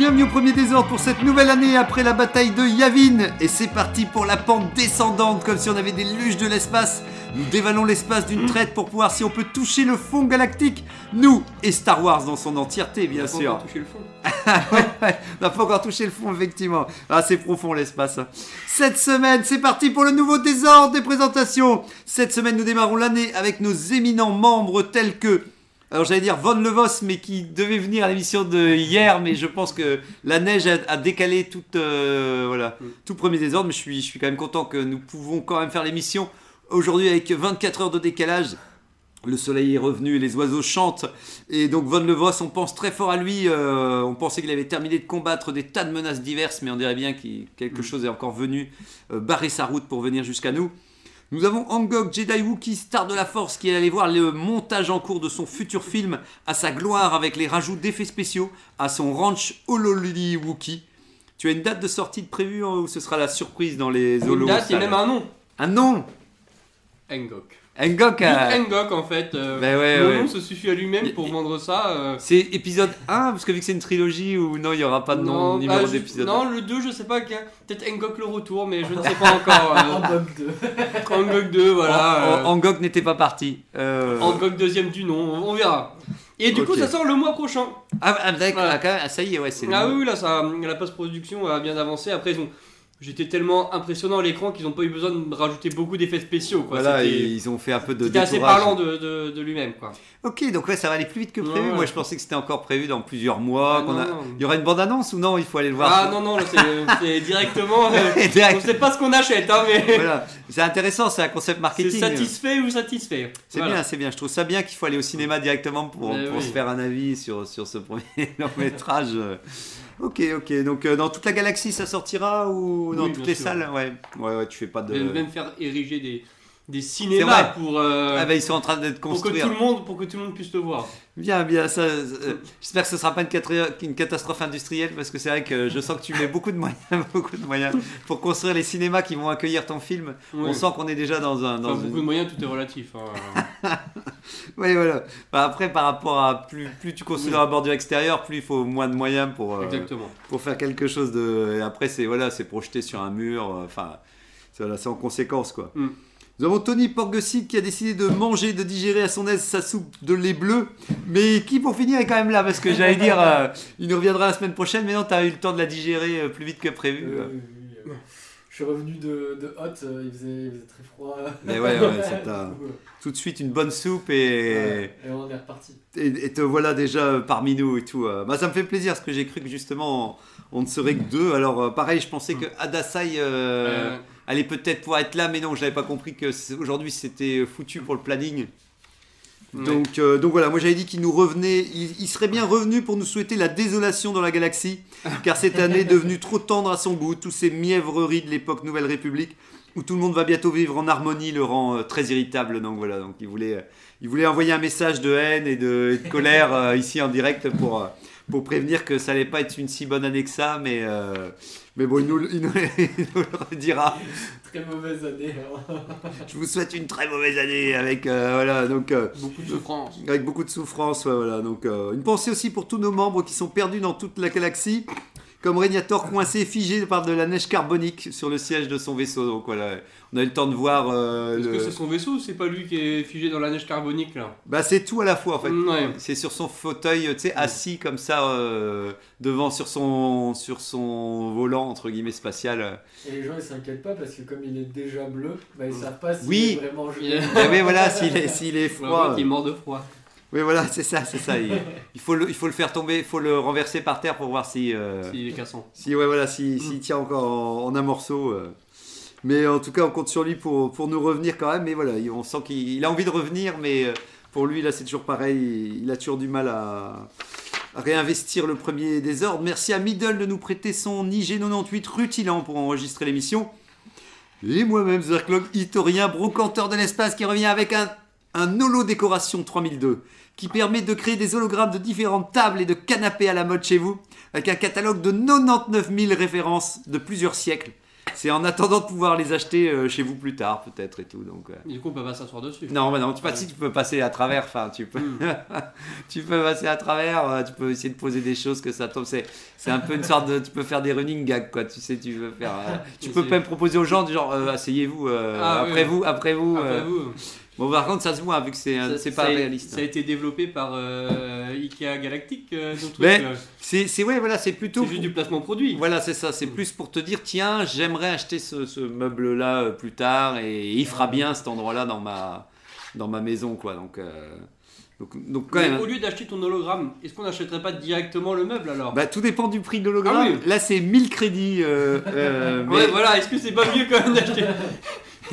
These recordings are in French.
Bienvenue au premier désordre pour cette nouvelle année après la bataille de Yavin. Et c'est parti pour la pente descendante, comme si on avait des luges de l'espace. Nous dévalons l'espace d'une traite pour voir si on peut toucher le fond galactique. Nous et Star Wars dans son entièreté, bien sûr. encore toucher le fond. ouais, ouais, on n'a pas encore touché le fond, effectivement. Ah, c'est profond l'espace. hein. Cette semaine, c'est parti pour le nouveau désordre des présentations. Cette semaine, nous démarrons l'année avec nos éminents membres tels que. Alors j'allais dire Von Levos, mais qui devait venir à l'émission de hier, mais je pense que la neige a, a décalé tout, euh, voilà, tout premier désordre. Mais je suis, je suis quand même content que nous pouvons quand même faire l'émission aujourd'hui avec 24 heures de décalage. Le soleil est revenu, les oiseaux chantent. Et donc Von Levos, on pense très fort à lui. euh, on pensait qu'il avait terminé de combattre des tas de menaces diverses, mais on dirait bien que quelque chose est encore venu euh, barrer sa route pour venir jusqu'à nous. Nous avons Angok Jedi Wookiee, star de la Force, qui est allé voir le montage en cours de son futur film à sa gloire avec les rajouts d'effets spéciaux à son ranch Hololili Wookiee. Tu as une date de sortie de prévue hein, ou ce sera la surprise dans les Une holos date et même un nom. Un nom Engok. A- Engok en fait. euh, Ben ouais, le ouais. nom se suffit à lui-même pour vendre ça. euh, C'est épisode 1, parce que vu que c'est une trilogie, ou non, il n'y aura pas de nom, bah, numéro je- d'épisode. Non, le 2, je sais pas. y Peut-être Engok le retour, mais je ne sais pas encore. euh, Angok 2. Engok 2, voilà. An- Angok n'était pas parti. Euh, Engok deuxième du nom, on verra. Et du coup, ça sort le mois prochain. Ah, ah, d'accord, Voilà. ah, ah, ça y est, ouais, c'est le Ah oui, oui, là, ça, la post-production a bien avancé. Après, ils ont. J'étais tellement impressionnant à l'écran qu'ils n'ont pas eu besoin de rajouter beaucoup d'effets spéciaux. Quoi. Voilà, ils ont fait un peu de C'était assez parlant de, de, de lui-même. quoi. Ok, donc ouais, ça va aller plus vite que prévu. Ouais. Moi, je pensais que c'était encore prévu dans plusieurs mois. Ah, qu'on non, a- non. Il y aura une bande-annonce ou non? Il faut aller le voir. Ah non, non, c'est c'est directement. euh, Direct. on sait pas ce qu'on achète, hein, mais. Voilà. C'est intéressant, c'est un concept C'est marketing. satisfait ou satisfait. C'est Voilà. bien, c'est bien. Je trouve ça bien qu'il faut aller au cinéma directement pour, oui. se faire un avis sur, sur ce premier long métrage. Ok, ok. Donc euh, dans toute la galaxie, ça sortira ou dans Oui, toutes les sûr. salles? Ouais, ouais, ouais. Tu fais pas de. Même faire ériger des, des cinémas pour, euh, Ah bah, ils sont en train d'être pour, que tout le monde, pour que tout le monde puisse le voir. Bien, bien. Ça, euh, J'espère que ce sera pas une, une catastrophe industrielle parce que c'est vrai que je sens que tu mets beaucoup de moyens, beaucoup de moyens pour construire les cinémas qui vont accueillir ton film. On sent qu'on est déjà dans un. Dans Enfin, une- beaucoup de moyens, tout est relatif. hein. Oui, voilà. Bah, après, par rapport à plus, plus tu construis Oui. dans la bordure extérieure, plus il faut moins de moyens pour, euh, pour faire quelque chose de. Et après, c'est voilà, c'est projeté sur un mur. euh, Enfin, c'est voilà, c'est en conséquence, quoi. Mm. Nous avons Tony Porgesit qui a décidé de manger, de digérer à son aise sa soupe de lait bleu, mais qui pour finir est quand même là, parce que j'allais dire, euh, il nous reviendra la semaine prochaine, mais non, tu as eu le temps de la digérer euh, plus vite que prévu. Euh, oui, euh, Je suis revenu de, de Hot, euh, il faisait, il faisait très froid. Mais ouais, ouais, ça t'a- Tout de suite, une bonne soupe et. Ouais, Et on est reparti. et, et te voilà déjà parmi nous et tout. Bah, ça me fait plaisir parce que j'ai cru que justement on, on ne serait que deux. Alors pareil, je pensais que Adasai euh, Euh, allait peut-être pouvoir être là, mais non, je n'avais pas compris que aujourd'hui c'était foutu pour le planning. ouais. Donc, euh, donc voilà, moi j'avais dit qu'il nous revenait, il, il serait bien revenu pour nous souhaiter la désolation dans la galaxie, car cette année est devenue trop tendre à son goût, tous ces mièvreries de l'époque Nouvelle République, où tout le monde va bientôt vivre en harmonie, le rend euh, très irritable. Donc voilà, donc il voulait, euh, il voulait envoyer un message de haine et de, et de colère ici en direct pour, pour prévenir que ça allait pas être une si bonne année que ça, mais, euh, mais bon, il nous, il nous- il nous le redira. Très mauvaise année. hein. Je vous souhaite une très mauvaise année avec, euh, voilà, donc... euh, beaucoup de souffrance. avec beaucoup de souffrance, ouais, voilà. Donc, euh, une pensée aussi pour tous nos membres qui sont perdus dans toute la galaxie, comme Régnator coincé, figé par de la neige carbonique sur le siège de son vaisseau. Donc voilà, on a eu le temps de voir. euh, Est-ce le- que c'est son vaisseau ou c'est pas lui qui est figé dans la neige carbonique là? Bah c'est tout à la fois en fait. Ouais. C'est sur son fauteuil, tu sais, assis comme ça euh, devant sur son sur son volant entre guillemets spatial. Et les gens ils s'inquiètent pas parce que comme il est déjà bleu, bah, ils savent pas s'il Oui. est vraiment Il gelé. Ah oui, voilà, s'il est, s'il est voir froid. qu'il est mort de froid. Oui, voilà, c'est ça, c'est ça. Il, il faut le, il faut le faire tomber, il faut le renverser par terre pour voir si. euh, S'il est cassant. Si, ouais, voilà, si, s'il tient encore en, en un morceau. euh. Mais en tout cas, on compte sur lui pour, pour nous revenir quand même. Mais voilà, il- on sent qu'il il a envie de revenir, mais euh, pour lui, là, c'est toujours pareil. Il, il a toujours du mal à, réinvestir le premier désordre. Merci à Middle de nous prêter son IG98 rutilant pour enregistrer l'émission. Et moi-même, Zerklog, historien, brocanteur de l'espace, qui revient avec un, un holo décoration 3002, qui permet de créer des hologrammes de différentes tables et de canapés à la mode chez vous, avec un catalogue de 99 000 références de plusieurs siècles. C'est en attendant de pouvoir les acheter euh, chez vous plus tard, peut-être et tout. Donc, euh. Du coup, on peut pas s'asseoir dessus. Non, bah non, tu, pas, si tu peux passer à travers, enfin, tu peux, tu peux passer à travers, euh, tu peux essayer de poser des choses que ça tombe. C'est, c'est un peu une sorte de, tu peux faire des running gags, quoi. Tu sais, tu veux faire, euh, tu peux même proposer aux gens, du genre, euh, asseyez-vous, Ah, après oui. vous, après vous. Après vous. Bon, par contre, ça se voit, vu que c'est, ça pas réaliste. Ça a été développé par euh, Ikea Galactic, euh, euh, C'est, c'est, ouais, voilà, c'est plutôt. Juste du placement produit. Voilà, c'est ça. C'est plus pour te dire, tiens, j'aimerais acheter ce, ce meuble-là euh, plus tard et il fera bien cet endroit-là dans ma, dans ma maison, quoi. Donc, euh, donc, donc quand même. hein. au lieu d'acheter ton hologramme, est-ce qu'on n'achèterait pas directement le meuble alors? Bah, tout dépend du prix de l'hologramme. Ah oui. Là, c'est 1000 crédits. euh, euh, mais, Ouais, voilà, est-ce que c'est pas mieux quand même d'acheter?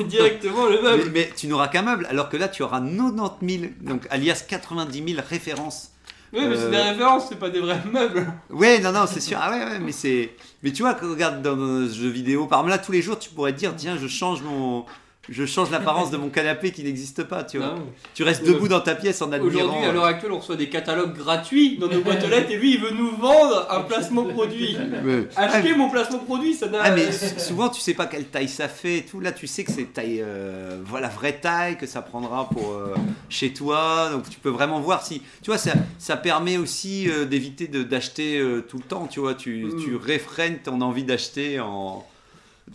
directement le meuble mais, mais tu n'auras qu'un meuble, alors que là, tu auras 90 000, donc alias 90 000 références. Oui, mais c'est Euh, des références, c'est pas des vrais meubles. Ouais, non, non, c'est sûr. Ah ouais, ouais, mais c'est. Mais tu vois, quand on regarde dans nos jeux vidéo, par exemple, là, tous les jours, tu pourrais te dire, tiens, je change mon. Je change l'apparence de mon canapé qui n'existe pas, tu vois. Non. Tu restes debout dans ta pièce en admirant. Aujourd'hui, à l'heure actuelle, on reçoit des catalogues gratuits dans nos boîtes aux lettres et lui, il veut nous vendre un placement produit. Ouais. Achetez mon placement produit, ça n'a. Ah mais souvent tu sais pas quelle taille ça fait et tout là tu sais que c'est taille euh, voilà vraie taille que ça prendra pour euh, chez toi donc tu peux vraiment voir si tu vois ça, ça permet aussi euh, d'éviter de- d'acheter euh, tout le temps tu vois tu, tu réfrènes ton envie d'acheter en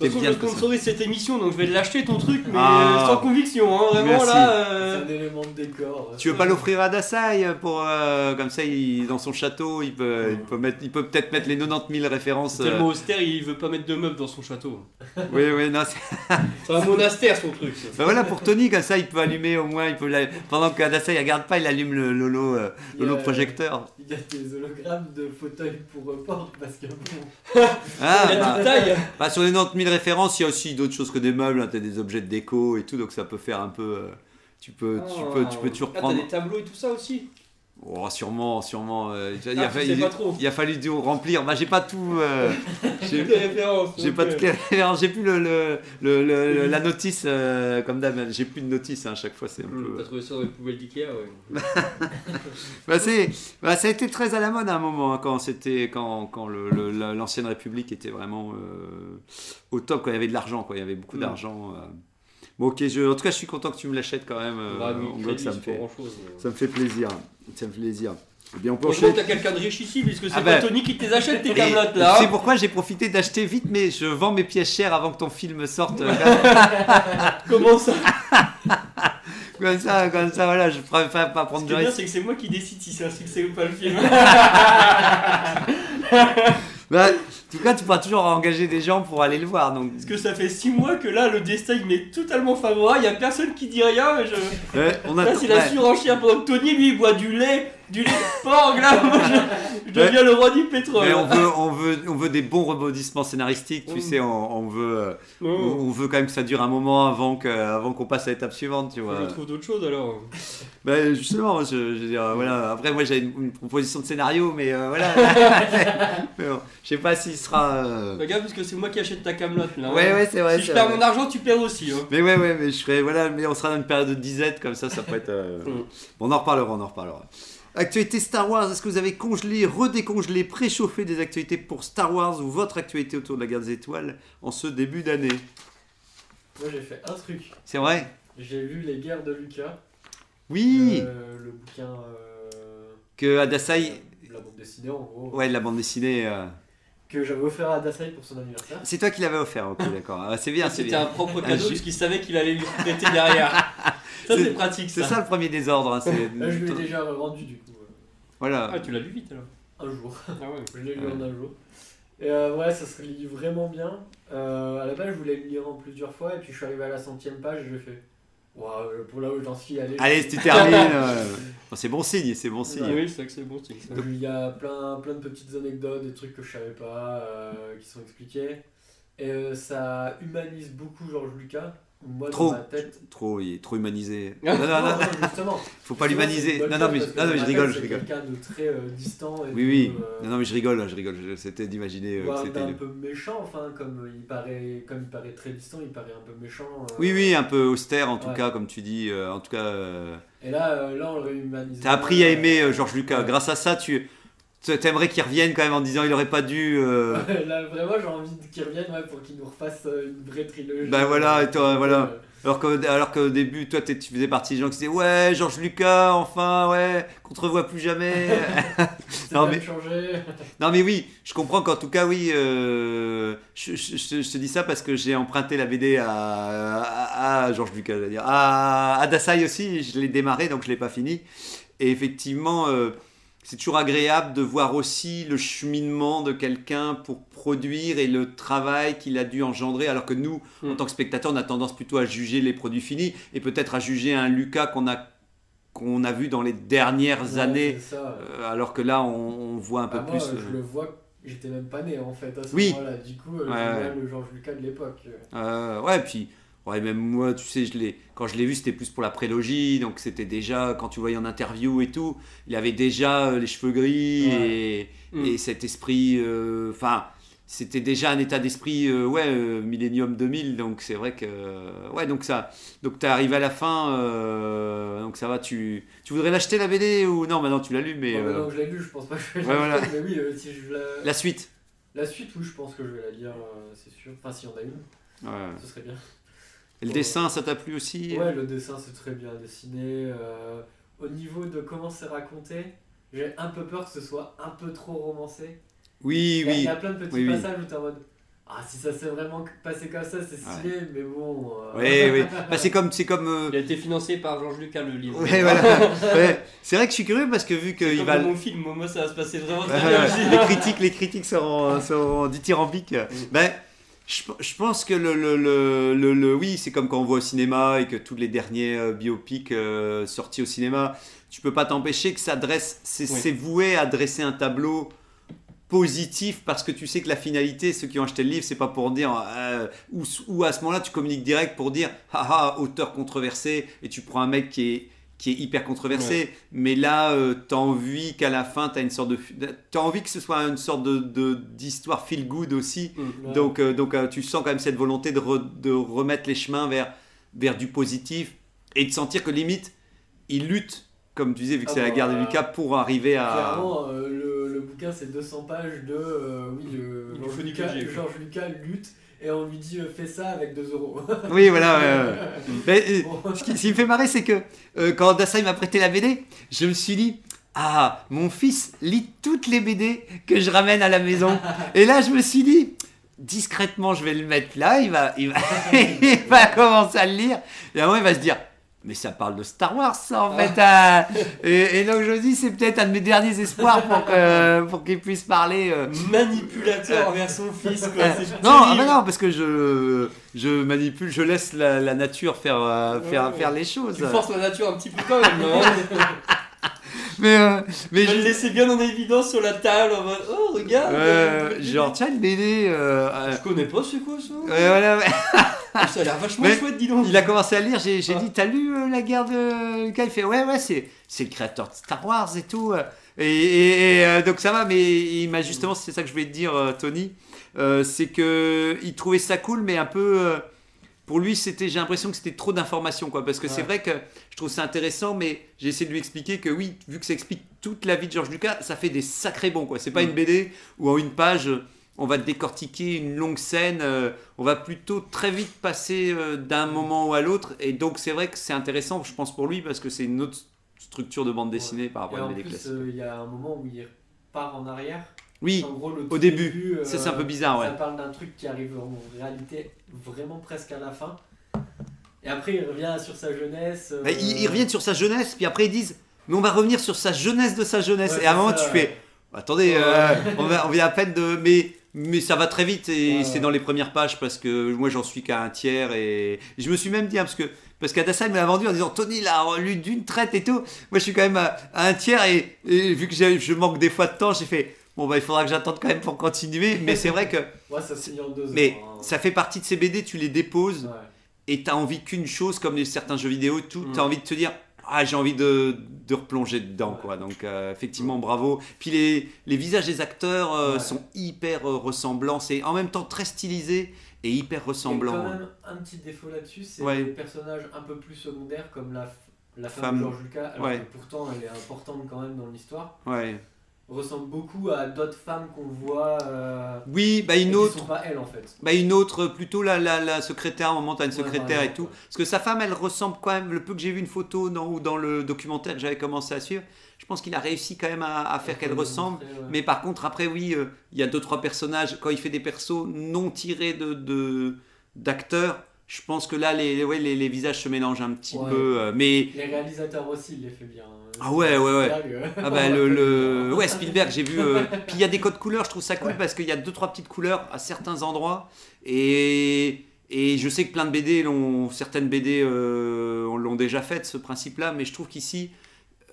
De toute façon, je sponsorise cette émission, donc je vais l'acheter ton truc, mais Ah. euh, sans conviction, hein, vraiment Merci. là. C'est euh, un élément de décor. tu veux pas l'offrir à Dasai pour euh, comme ça il, dans son château il peut il peut mettre il peut peut-être mettre les 90 000 références C'est euh, tellement austère, il veut pas mettre de meubles dans son château. oui oui non c'est- C'est un monastère son truc. ça. bah voilà pour Tony comme ça il peut allumer au moins il peut la- pendant que Dasai regarde pas il allume le lolo euh, Il y a- lolo projecteur Il y a des hologrammes de fauteuils pour report parce que bon. Ah, Il a bah, taille. bah, sur les 90 000 références, il y a aussi d'autres choses que des meubles, hein, des objets de déco et tout, donc ça peut faire un peu. euh, tu peux, tu peux, tu peux toujours Ah, t'as des tableaux et tout ça aussi Oh, sûrement, sûrement. euh, il, Ah, a fallu, il a fallu du remplir. Bah, j'ai pas tout. euh, j'ai références. j'ai pas toutes les références. J'ai plus le, le, le- le- le- la notice euh, comme d'hab. J'ai plus de notice hein, à chaque fois. C'est un peu. T'as trouvé ça dans les poubelles d'Ikea, ouais. Bah, c'est, bah, ça a été très à la mode à un moment, hein, quand, c'était, quand, quand le- le- la- l'ancienne République était vraiment euh, au top, quand il y avait de l'argent, quoi. il y avait beaucoup Mm. d'argent. euh. Bon, ok, je, en tout cas, je suis content que tu me l'achètes quand même. euh, Bah oui, on voit que crédit, ça me fait, ça me fait plaisir. Ça me fait plaisir. Eh bien, on peut enchaîner. t'as quelqu'un de riche ici, puisque c'est Ah pas bah. Tony qui te les achète tes tu là. sais hein. pourquoi j'ai profité d'acheter vite, mais je vends mes pièces chères avant que ton film sorte. Comment ça comme ça, comme ça, voilà, je préfère pas Ce prendre qui de est bien, risque. c'est que c'est moi qui décide si c'est un succès ou pas le film. Bah, en tout cas, tu pourras toujours engager des gens pour aller le voir. Donc, Parce que ça fait 6 mois que là, le destin il m'est totalement favorable. Il y a personne qui dit rien. mais Je... Ouais, on Là, attend- c'est la surenchère pendant que Tony lui il boit du lait, du lait de porc. Là, moi, je, je deviens le roi du pétrole. Mais on veut, on, veut, on veut des bons rebondissements scénaristiques, tu Mm. sais, on, on veut, euh, on, Non, on veut quand même que ça dure un moment avant que, avant qu'on passe à l'étape suivante, tu vois. je trouve d'autres choses alors. Bah, justement, je, je veux dire, voilà. Après, moi, j'ai une, une proposition de scénario, mais euh, voilà. mais bon, je sais pas s'il sera. euh, Regarde, parce que c'est moi qui achète ta camelote là. Ouais, hein. ouais, c'est vrai. Si je perds vrai. mon argent, tu perds aussi. Hein. Mais ouais, ouais, mais je serai, voilà, mais on sera dans une période de disette comme ça, ça peut être. euh, Mm. Bon, on en reparlera, on en reparlera. Actualité Star Wars, est-ce que vous avez congelé, redécongelé, préchauffé des actualités pour Star Wars ou votre actualité autour de la guerre des étoiles en ce début d'année? Moi j'ai fait un truc. C'est vrai? J'ai lu Les guerres de Lucas. Oui euh, le bouquin. euh, Que Adasai. La bande dessinée en gros. Ouais, de la bande dessinée. euh, Que j'avais offert à Dasai pour son anniversaire. C'est toi qui l'avais offert, ok, d'accord. Ah, c'est bien, c'est C'était bien. un propre Ah, cadeau j'ai- parce qu'il savait qu'il allait lui prêter derrière. Ça, C'est- pratique C'est ça. ça le premier désordre. hein, Là je lui ai déjà rendu du coup. euh, Voilà. Ah, tu l'as lu vite alors. un jour. Ah ouais. Je l'ai lu Ouais. en un jour. Et euh, ouais, ça se lit vraiment bien. Euh, à la base, je voulais le lire en plusieurs fois, et puis je suis arrivé à la centième page et je fais Waouh, pour là où j'en suis, allez. Allez, si tu termines. c'est bon signe, c'est bon signe. Oui, c'est vrai que c'est bon, c'est ça. Donc, il y a plein, plein de petites anecdotes, des trucs que je savais pas, euh, qui sont expliqués. Et euh, ça humanise beaucoup Georges Lucas. Moi, Trop. dans ma tête. Trop, il est trop humanisé. Non, non, non, Non, justement. faut pas l'humaniser. Non, non, mais, non, mais je rigole, je rigole. quelqu'un de très euh, distant. Et Oui, oui. euh, Non, non, mais je rigole, je rigole. C'était d'imaginer euh, que voire c'était. d'un peu méchant, enfin, comme il paraît, comme il paraît très distant, il paraît un peu méchant. euh. Oui, oui, un peu austère en tout Ouais. cas, comme tu dis. euh, en tout cas, euh, Et là, euh, là, on le réhumanise. t'as appris à aimer euh, euh, Georges Lucas. Grâce à ça, tu t'aimerais qu'il revienne quand même en disant il aurait pas dû. euh, Là, vraiment, j'ai envie qu'il revienne ouais, pour qu'il nous refasse euh, une vraie trilogie. Bah voilà, et toi, Euh, voilà. Alors qu'au alors début, toi, tu faisais partie des gens qui disaient Ouais, Georges Lucas, enfin, ouais, qu'on te revoit plus jamais. Non, mais- non, mais oui, je comprends qu'en tout cas, oui, euh, je, je- je- je te dis ça parce que j'ai emprunté la BD à, à, à Georges Lucas, je veux dire. À, à Dassaï aussi, je l'ai démarré, donc je l'ai pas fini. Et effectivement, euh, c'est toujours agréable de voir aussi le cheminement de quelqu'un pour produire et le travail qu'il a dû engendrer, alors que nous, en Mm. tant que spectateurs, on a tendance plutôt à juger les produits finis et peut-être à juger un Lucas qu'on a, qu'on a vu dans les dernières Ouais, années, ça. euh, alors que là, on, on voit un peu Bah, moi, plus. je euh, le vois, j'étais même pas né en fait à ce Oui. moment-là. Du coup, euh, Ouais, je le Georges Lucas de l'époque. Euh, ouais, puis ouais, même moi, tu sais, je l'ai, quand je l'ai vu, c'était plus pour la prélogie, donc c'était déjà, quand tu voyais en interview et tout, il avait déjà euh, les cheveux gris Ouais. et, Mm. et cet esprit, euh, enfin, c'était déjà un état d'esprit, euh, ouais, euh, Millennium 2000, donc c'est vrai que, ouais, donc ça, donc t'es arrivé à la fin, euh, donc ça va, tu, tu voudrais l'acheter la BD ou non, maintenant tu l'as lu, mais euh, maintenant que je l'ai lu, je pense pas que je vais Ouais, voilà. Mais oui, euh, si je la... la suite. la suite, oui, je pense que je vais la lire, euh, c'est sûr. Enfin, si on a une, Ouais. ce serait bien. Et le dessin, ça t'a plu aussi Ouais, le dessin, c'est très bien dessiné. euh, au niveau de comment c'est raconté, j'ai un peu peur que ce soit un peu trop romancé. Oui, Il a- il oui. y a plein de petits Oui, oui. passages où t'es en mode Ah, si ça s'est vraiment passé comme ça, c'est stylé, mais bon. euh, Oui, oui. Bah, c'est comme, c'est comme. euh, Il a été financé par Georges Lucas, le livre. Ouais, voilà. Ouais. C'est vrai que je suis curieux parce que vu qu'il comme va. mon film, moi ça va se passer vraiment très bien les critiques, les critiques seront, seront dithyrambiques. Ben, je, je pense que le, le, le, le- oui, c'est comme quand on voit au cinéma et que tous les derniers euh, biopics euh, sortis au cinéma, tu peux pas t'empêcher que ça dresse, c'est Oui. voué à dresser un tableau positif parce que tu sais que la finalité, ceux qui ont acheté le livre, c'est pas pour dire euh, ou, ou à ce moment-là tu communiques direct pour dire haha auteur controversé et tu prends un mec qui est qui est hyper controversé mais là euh, t'as envie qu'à la fin t'as une sorte de t'as envie que ce soit une sorte de de- d'histoire feel good aussi Mm. Ouais. donc euh, donc euh, tu sens quand même cette volonté de, re- de remettre les chemins vers vers du positif et de sentir que limite il lutte comme tu disais vu que Ah c'est la bah, guerre de Lucas pour arriver à Clairement, euh, le, le bouquin c'est 200 pages de. euh, oui, Georges Lucas, Lucas lutte et on lui dit euh, fais ça avec 2 euros. oui voilà. Mais, euh, ce, qui, ce qui me fait marrer, c'est que euh, quand Dassaï m'a prêté la BD, je me suis dit Ah, mon fils lit toutes les BD que je ramène à la maison. Et là, je me suis dit Discrètement, je vais le mettre là, il va, il va, il va commencer à le lire. Et à un moment, il va se dire mais ça parle de Star Wars, ça, en fait. hein. Et, et donc, je me dis, c'est peut-être un de mes derniers espoirs pour que- pour qu'il puisse parler. euh, Manipulateur envers son fils, quoi. euh, non, ah bah non, parce que je, je manipule, je laisse la, la nature faire, euh, faire, Ouais. faire les choses. Tu forces la nature un petit peu quand même, Mais, euh, mais Je le laisser bien en évidence sur la table en mode Oh, regarde euh, genre, tiens, une BD. euh, euh, Je connais pas, c'est quoi ça? Ouais, voilà, ouais. Ça a l'air vachement Mais chouette, dis donc Il a commencé à lire, j'ai Ah. dit, t'as lu euh, la guerre de Lucas Il fait, ouais, ouais, c'est le créateur de Star Wars et tout. euh. Et, et- et, euh, donc ça va, mais il m'a justement, c'est ça que je voulais te dire, Tony, euh, c'est que il trouvait ça cool, mais un peu. pour lui, c'était, j'ai l'impression que c'était trop d'informations, quoi. Parce que c'est vrai que je trouve ça intéressant, mais j'ai essayé de lui expliquer que oui, vu que ça explique toute la vie de George Lucas, ça fait des sacrés bons, quoi. C'est pas Mm. une BD où en une page, on va décortiquer une longue scène. euh, on va plutôt très vite passer euh, d'un moment à l'autre. Et donc, c'est vrai que c'est intéressant, je pense, pour lui, parce que c'est une autre structure de bande dessinée par rapport Et à une BD classique. euh, il y a un moment où il part en arrière. Oui, En gros, le au début. euh, ça, c'est un peu bizarre, ouais. Ça parle d'un truc qui arrive en réalité vraiment presque à la fin. Et après, il revient sur sa jeunesse. Mais ils, ils reviennent sur sa jeunesse, puis après ils disent Mais on va revenir sur sa jeunesse de sa jeunesse. Ouais, et à un moment, ça, tu fais Attendez, on vient à peine de. Mais, mais ça va très vite et Ouais, c'est ouais. dans les premières pages parce que moi j'en suis qu'à un tiers. Et je me suis même dit, hein, parce que parce qu'Adassa l'a vendu en disant Tony l'a lu d'une traite et tout. Moi je suis quand même à, à un tiers et, et vu que je manque des fois de temps, j'ai fait Bon, bah il faudra que j'attende quand même pour continuer. Mais c'est vrai que Ouais, ça en deux mais hein. ça fait partie de ces BD, tu les déposes et t'as envie qu'une chose, comme les, certains jeux vidéo, tout, Mm. t'as envie de te dire. Ah, j'ai envie de, de replonger dedans, quoi. Donc, euh, effectivement, bravo. Puis les, les visages des acteurs euh, Ouais. sont hyper euh, ressemblants. C'est en même temps très stylisé et hyper Il y a ressemblant. quand même un petit défaut là-dessus, c'est Ouais. les personnages un peu plus secondaires comme la, la femme, Femme. de George Lucas, alors Ouais. que pourtant elle est importante quand même dans l'histoire, Ouais. Ressemble beaucoup à d'autres femmes qu'on voit. Euh, Oui, bah une qui autre. sont pas elles en fait. Bah une autre, plutôt la, la, la secrétaire, à un moment t'as une secrétaire et tout. Parce que sa femme, elle ressemble quand même, le peu que j'ai vu une photo dans, ou dans le documentaire que j'avais commencé à suivre, je pense qu'il a réussi quand même à, à faire qu'elle ressemble. montrer, ouais. Mais par contre, après, oui, euh, il y a deux, trois personnages, quand il fait des persos non tirés de, de- d'acteurs, je pense que là, les, ouais, les, les visages se mélangent un petit Ouais. peu. euh, mais Les réalisateurs aussi, il les fait bien. Ah ouais, ouais, ouais. Spielberg, euh, Ah bah le, le- ouais Spielberg j'ai vu euh, puis il y a des codes couleurs je trouve ça cool Ouais. parce qu'il y a deux trois petites couleurs à certains endroits et et je sais que plein de BD l'ont certaines BD euh, on l'ont déjà fait ce principe là mais je trouve qu'ici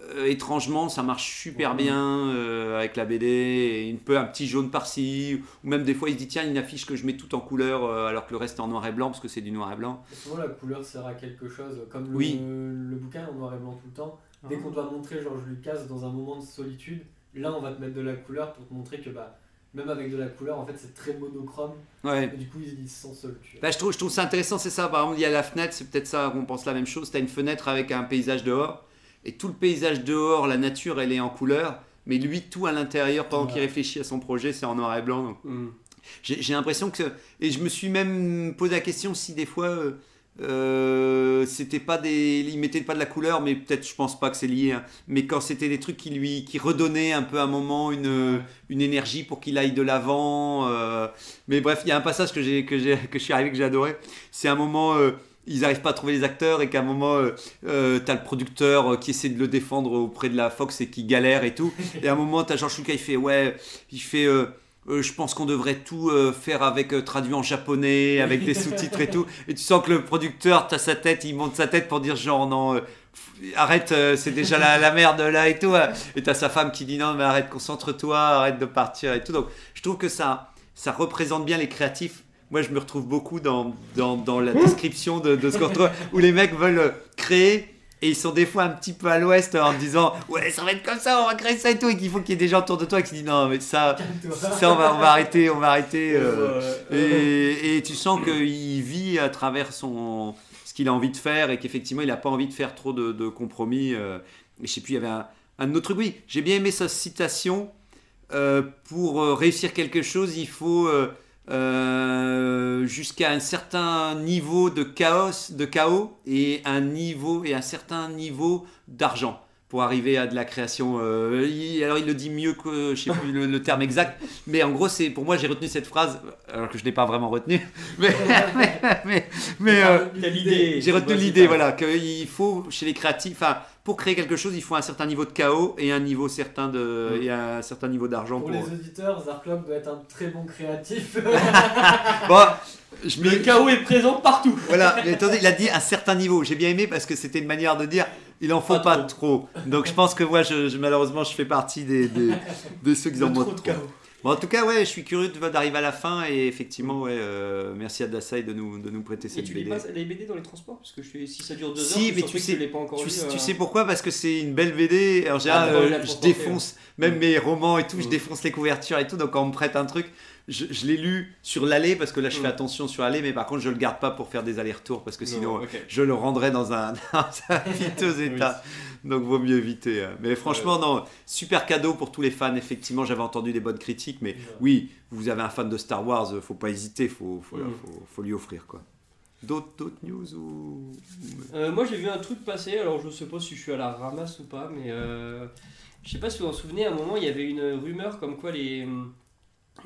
euh, étrangement ça marche super Ouais. bien euh, avec la BD et un peu un petit jaune par-ci ou même des fois il se dit tiens une affiche que je mets tout en couleur euh, alors que le reste est en noir et blanc parce que c'est du noir et blanc Souvent la couleur sert à quelque chose, comme le, Oui. le bouquin en noir et blanc tout le temps. Dès qu'on doit montrer Georges Lucas dans un moment de solitude, là on va te mettre de la couleur pour te montrer que bah, même avec de la couleur, en fait c'est très monochrome. ouais Et du coup il se sent seul. Tu vois. Bah, je, trouve, je trouve ça intéressant, c'est ça. Par exemple, il y a la fenêtre, c'est peut-être ça qu'on pense la même chose. Tu as une fenêtre avec un paysage dehors, et tout le paysage dehors, la nature, elle est en couleur, mais lui, tout à l'intérieur, pendant Ouais. qu'il réfléchit à son projet, c'est en noir et blanc. Donc, Mm. J'ai l'impression que. Et je me suis même posé la question si des fois. euh, euh, c'était pas des il mettait pas de la couleur mais peut-être je pense pas que c'est lié hein. mais quand c'était des trucs qui lui qui redonnaient un peu à un moment une une énergie pour qu'il aille de l'avant euh, mais bref il y a un passage que j'ai que j'ai que je suis arrivé que j'ai adoré c'est un moment euh, ils n'arrivent pas à trouver les acteurs et qu'à un moment euh, euh, t'as le producteur euh, qui essaie de le défendre auprès de la Fox et qui galère et tout et à un moment t'as George Lucas il fait ouais il fait euh, je pense qu'on devrait tout euh, faire avec euh, traduit en japonais, avec des sous-titres et tout. Et tu sens que le producteur, t'as sa tête, il monte sa tête pour dire genre non, arrête, c'est déjà la, la merde là et tout. hein. Et t'as sa femme qui dit non mais arrête, concentre-toi, arrête de partir et tout. Donc je trouve que ça, ça représente bien les créatifs. Moi je me retrouve beaucoup dans, dans, dans la description de, de ce qu'on retrouve, où les mecs veulent euh, créer. Et ils sont des fois un petit peu à l'ouest en disant ouais ça va être comme ça on va créer ça et tout et qu'il faut qu'il y ait des gens autour de toi qui disent non mais ça ça on va, on va arrêter on va arrêter euh, et, et tu sens qu'il vit à travers son ce qu'il a envie de faire et qu'effectivement il n'a pas envie de faire trop de, de compromis euh, et je sais plus il y avait un, un autre truc. Oui j'ai bien aimé sa citation euh, pour réussir quelque chose il faut euh, jusqu'à un certain niveau de chaos de chaos et un niveau et un certain niveau d'argent pour arriver à de la création. Euh, il- alors il le dit mieux que je sais plus le, le terme exact, mais en gros c'est pour moi j'ai retenu cette phrase alors que je l'ai pas vraiment retenue, mais mais mais, mais, euh, j'ai retenu Vas-y, l'idée voilà qu'il faut chez les créatifs, enfin pour créer quelque chose il faut un certain niveau de chaos et un niveau certain de Mm. et un certain niveau d'argent Pour pour. les auditeurs, Zarklop doit être un très bon créatif. Bon, je Le chaos est présent partout. Voilà, mais attendez, il a dit un certain niveau. J'ai bien aimé parce que c'était une manière de dire il en faut Pas pas, trop. Donc je pense que moi, je, je- malheureusement, je fais partie des, des, de ceux qui en trop de trop. chaos. Bon, en tout cas, ouais, je suis curieux d'arriver à la fin et effectivement, ouais, euh, merci à Dassaï de nous, de nous prêter Et cette tu lis BD. pas les BD dans les transports? Parce que je si ça dure deux heures, Si, mais tu que sais- tu pas encore Tu, lu. tu euh. sais pourquoi? Parce que c'est une belle BD. En général, Ah, euh, la je défonce même Mm. mes romans et tout, je Mm. défonce les couvertures et tout. Donc quand on me prête un truc, je, je l'ai lu sur l'allée parce que là, je Mm. fais attention sur l'allée, mais par contre, je le garde pas pour faire des allers-retours parce que Non, sinon, je le rendrais dans un, dans un piteux état. Donc vaut mieux éviter. hein. Mais franchement, non, super cadeau pour tous les fans. Effectivement, j'avais entendu des bonnes critiques, mais oui, vous avez un fan de Star Wars, euh, faut pas hésiter, faut, faut, Mm. faut, faut lui offrir quoi. D'autres d'autres news ou Euh, moi j'ai vu un truc passer, alors je sais pas si je suis à la ramasse ou pas, mais euh, je sais pas si vous vous en souvenez, à un moment il y avait une rumeur comme quoi les,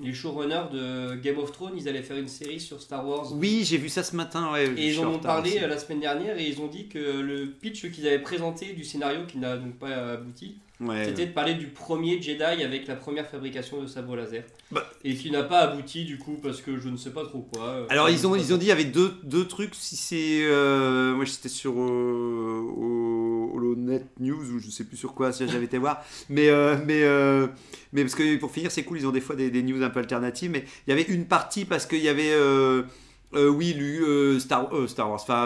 les showrunners de Game of Thrones ils allaient faire une série sur Star Wars. Oui, j'ai vu ça ce matin. Ouais, Et ils en ont parlé aussi. euh, la semaine dernière et ils ont dit que le pitch qu'ils avaient présenté du scénario qui n'a donc pas abouti, Ouais. c'était de parler du premier Jedi avec la première fabrication de sabre laser. Bah. Et qui n'a pas abouti du coup parce que je ne sais pas trop quoi. euh, Alors ils ont, ils ont dit il y avait deux, deux trucs. Si c'est euh, moi j'étais sur euh, au- HoloNet News ou je sais plus sur quoi si j'avais été voir. Mais euh, mais euh, mais parce que pour finir c'est cool ils ont des fois des, des news un peu alternatives. Mais il y avait une partie parce qu'il y avait euh, oui, lui, euh, Star, euh, Star Wars, enfin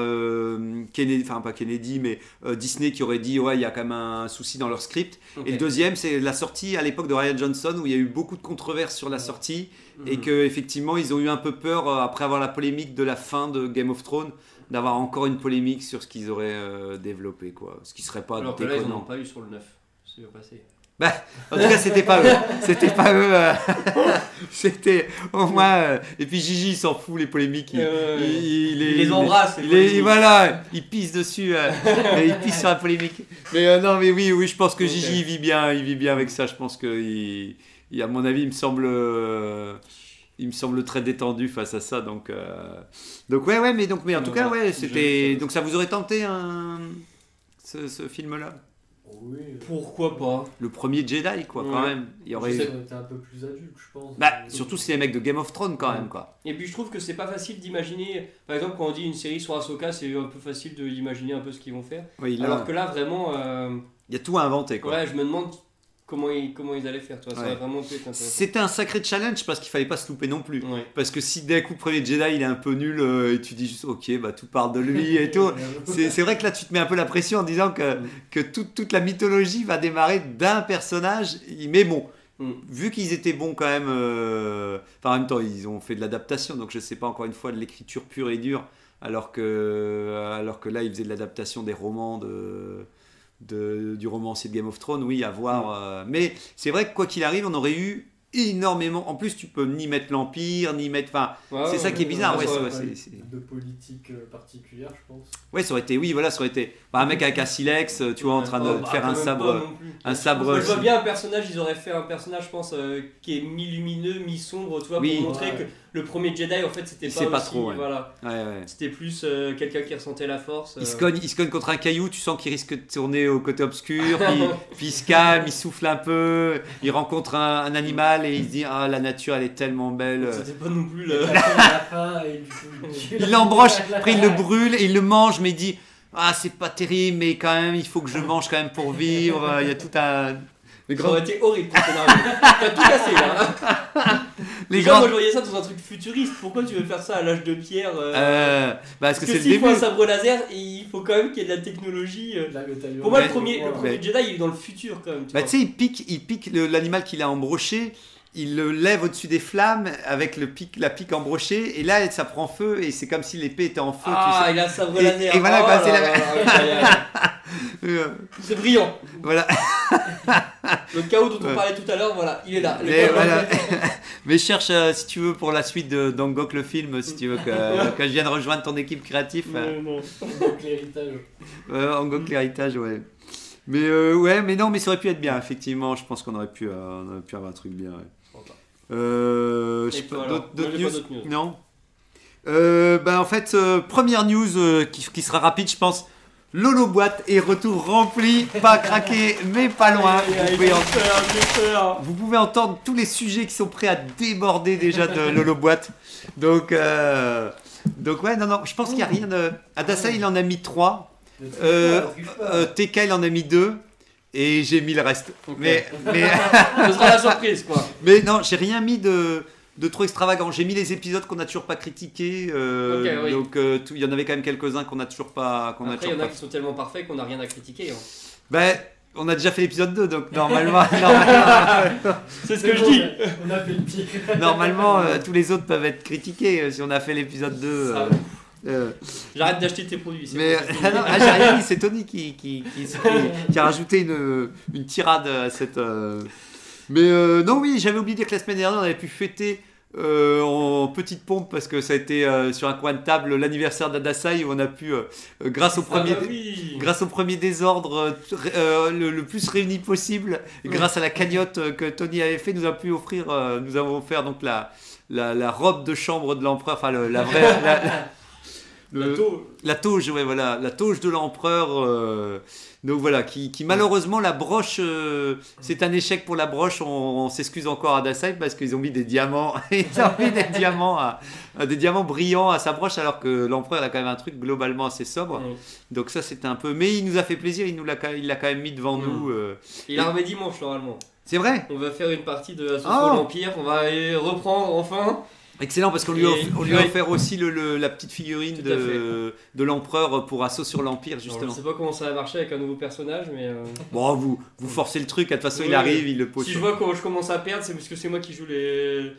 Kennedy, enfin pas Kennedy, mais Disney qui aurait dit ouais, il y a quand même un souci dans leur script. Et le deuxième, c'est la sortie à l'époque de Ryan Johnson où il y a eu beaucoup de controverses sur la sortie et Mhm. que effectivement ils ont eu un peu peur après avoir la polémique de la fin de Game of Thrones d'avoir encore une polémique sur ce qu'ils auraient euh, développé quoi, ce qui serait pas Alors que là, ils ont pas eu sur le 9. C'est bien passé. Bah, en tout cas, c'était pas eux. C'était pas eux. euh, c'était au moins. euh, Et puis Gigi, il s'en fout les polémiques. Il, Euh, il- il il les embrasse, les voilà, il pisse dessus. il pisse sur la polémique. Mais non, mais oui, oui, je pense que. Gigi il vit bien. Il vit bien avec ça. Je pense que il- à mon avis, il me semble. Il me semble très détendu face à ça, donc euh, donc ouais ouais mais donc mais en tout cas ouais c'était donc ça vous aurait tenté un ce, ce film là Oui. Pourquoi pas? Le premier Jedi quoi quand même il y aurait été un peu plus adulte, je pense. bah surtout si c'est les mecs de Game of Thrones quand même quoi Et puis je trouve que c'est pas facile d'imaginer. Par exemple, quand on dit une série sur Ahsoka, c'est un peu facile d'imaginer un peu ce qu'ils vont faire. oui là, Alors que là, vraiment, euh, il y a tout à inventer quoi ouais, je me demande comment ils, comment ils allaient faire. Ça Ouais. vraiment intéressant. c'était un sacré challenge parce qu'il fallait pas se louper non plus Ouais. parce que si d'un coup le premier Jedi il est un peu nul euh, et tu dis juste ok bah tout part de lui et tout c'est c'est vrai que là tu te mets un peu la pression en disant que, Mm. que toute, toute la mythologie va démarrer d'un personnage mais bon Mm. vu qu'ils étaient bons quand même euh, enfin en même temps ils ont fait de l'adaptation donc je sais pas encore une fois de l'écriture pure et dure alors que, alors que là ils faisaient de l'adaptation des romans de, de- du romancier de Game of Thrones oui à voir euh, mais c'est vrai que quoi qu'il arrive on aurait eu énormément en plus tu peux ni mettre l'empire ni mettre enfin Ouais, c'est ouais, ça qui est bizarre ouais, c'est- aurait- c'est- c'est- De politique euh, particulière, je pense. Ouais, ça aurait été, oui, voilà, ça aurait été bah, un mec avec un silex, euh, tu vois, en train de Oh, bah, faire un même sabre. un sabre je vois bien un personnage, ils auraient fait un personnage, je pense, euh, qui est mi-lumineux, mi-sombre, tu vois, Oui. pour montrer Ouais. que le premier Jedi, en fait, c'était C'est pas, pas aussi, trop, ouais. voilà. Ouais, ouais. C'était plus euh, quelqu'un qui ressentait la force. Il se, cogne, il se cogne contre un caillou, tu sens qu'il risque de tourner au côté obscur, puis, puis il se calme, il souffle un peu, il rencontre un, un animal et il se dit Ah, la nature elle est tellement belle. C'était pas non plus le. Il l'embroche, après il le brûle et il le mange, mais il dit Ah, c'est pas terrible, mais quand même, il faut que je mange quand même pour vivre. Il y a tout un. Les Ça grands. aurait été horrible ton scénario. T'as tout cassé là. Les grands- moi je voyais ça dans un truc futuriste. Pourquoi tu veux faire ça à l'âge de pierre euh, Euh, bah, parce que, que c'est le s'il faut début. un sabre laser, il faut quand même qu'il y ait de la technologie. euh. Là, le Pour moi, le Mais- premier, le Ouais. premier Jedi, il est dans le futur quand même. tu Bah, tu sais, il pique, il pique le- l'animal qu'il a embroché, il le lève au-dessus des flammes avec le pic, la pique embrochée, et là, ça prend feu, et c'est comme si l'épée était en feu, ah, tu il a Et- et voilà, Oh bah, c'est la- sais. Euh, C'est brillant. voilà. Le chaos dont on parlait tout à l'heure, voilà, il est là. Mais, chaos. voilà. Mais cherche, euh, si tu veux, pour la suite de d'Angok le film, si tu veux que, que je vienne rejoindre ton équipe créative, euh, Non, non. Donc, l'héritage. euh, Angok l'héritage, ouais. Mais euh, ouais, mais non, mais ça aurait pu être bien, effectivement. Je pense qu'on aurait pu, euh, on aurait pu avoir un truc bien. ouais. Euh, Et d'autres news d'autres news. Non. Euh, ben en fait, euh, première news euh, qui, qui sera rapide, je pense. Lolo boîte est retour rempli, pas craqué, mais pas loin. Vous pouvez, vous entendre tous les sujets qui sont prêts à déborder déjà de Lolo boîte. Donc, euh, donc ouais, non, non, je pense qu'il n'y a rien de. Adassa, il en a mis 3. Ne triche Euh, pas, ne triche pas. euh, TK, il en a mis 2. Et j'ai mis le reste. Mais, mais, Ce sera la surprise, quoi. mais non, j'ai rien mis de, de trop extravagant. J'ai mis les épisodes qu'on n'a toujours pas critiqués. euh, oui. Donc euh, il y en avait quand même quelques-uns qu'on n'a toujours pas. Qu'on Après, il y en a pas. qui sont tellement parfaits qu'on n'a rien à critiquer. hein. Ben, on a déjà fait l'épisode 2, donc normalement, normalement, C'est ce que je dis. On a fait le pire. normalement, euh, tous les autres peuvent être critiqués euh, si on a fait l'épisode 2. Ça, euh, J'arrête d'acheter tes produits. mais ah non, ah, j'ai rien dit, c'est Tony qui, qui, qui, qui- qui a rajouté une, une tirade à cette. euh, Mais euh, non, oui, j'avais oublié de dire que la semaine dernière, on avait pu fêter euh, en petite pompe parce que ça a été euh, sur un coin de table l'anniversaire d'Adasai où on a pu, euh, grâce au Ah premier. bah oui. Grâce au premier désordre le, le plus réuni possible, et grâce à la cagnotte que Tony avait fait, nous avons pu offrir, nous avons offert donc la, la, la robe de chambre de l'empereur, enfin le- la vraie, la- le- La taupe. la ouais, voilà, la toge de l'empereur. euh, donc voilà, qui, qui malheureusement la broche, euh, c'est un échec pour la broche. On, on s'excuse encore à Dasai parce qu'ils ont mis des diamants, ils ont mis des diamants, à- à des diamants brillants à sa broche, alors que l'empereur a quand même un truc globalement assez sobre. Donc ça c'était un peu, mais il nous a fait plaisir, il nous l'a, quand- il l'a quand même mis devant Mm. nous. euh. Il a remis dimanche normalement. C'est vrai? On va faire une partie de Assassin's Oh. L'Empire. On va aller reprendre enfin. Excellent parce qu'on lui, on lui a offert aussi le, le- la petite figurine de, de l'empereur pour assaut sur l'Empire Alors, je justement. sais pas comment ça va marcher avec un nouveau personnage, mais euh, Bon, vous, vous forcez le truc, de toute façon il Oui, arrive, il le pose. si je vois quand je commence à perdre, c'est parce que c'est moi qui joue les euh,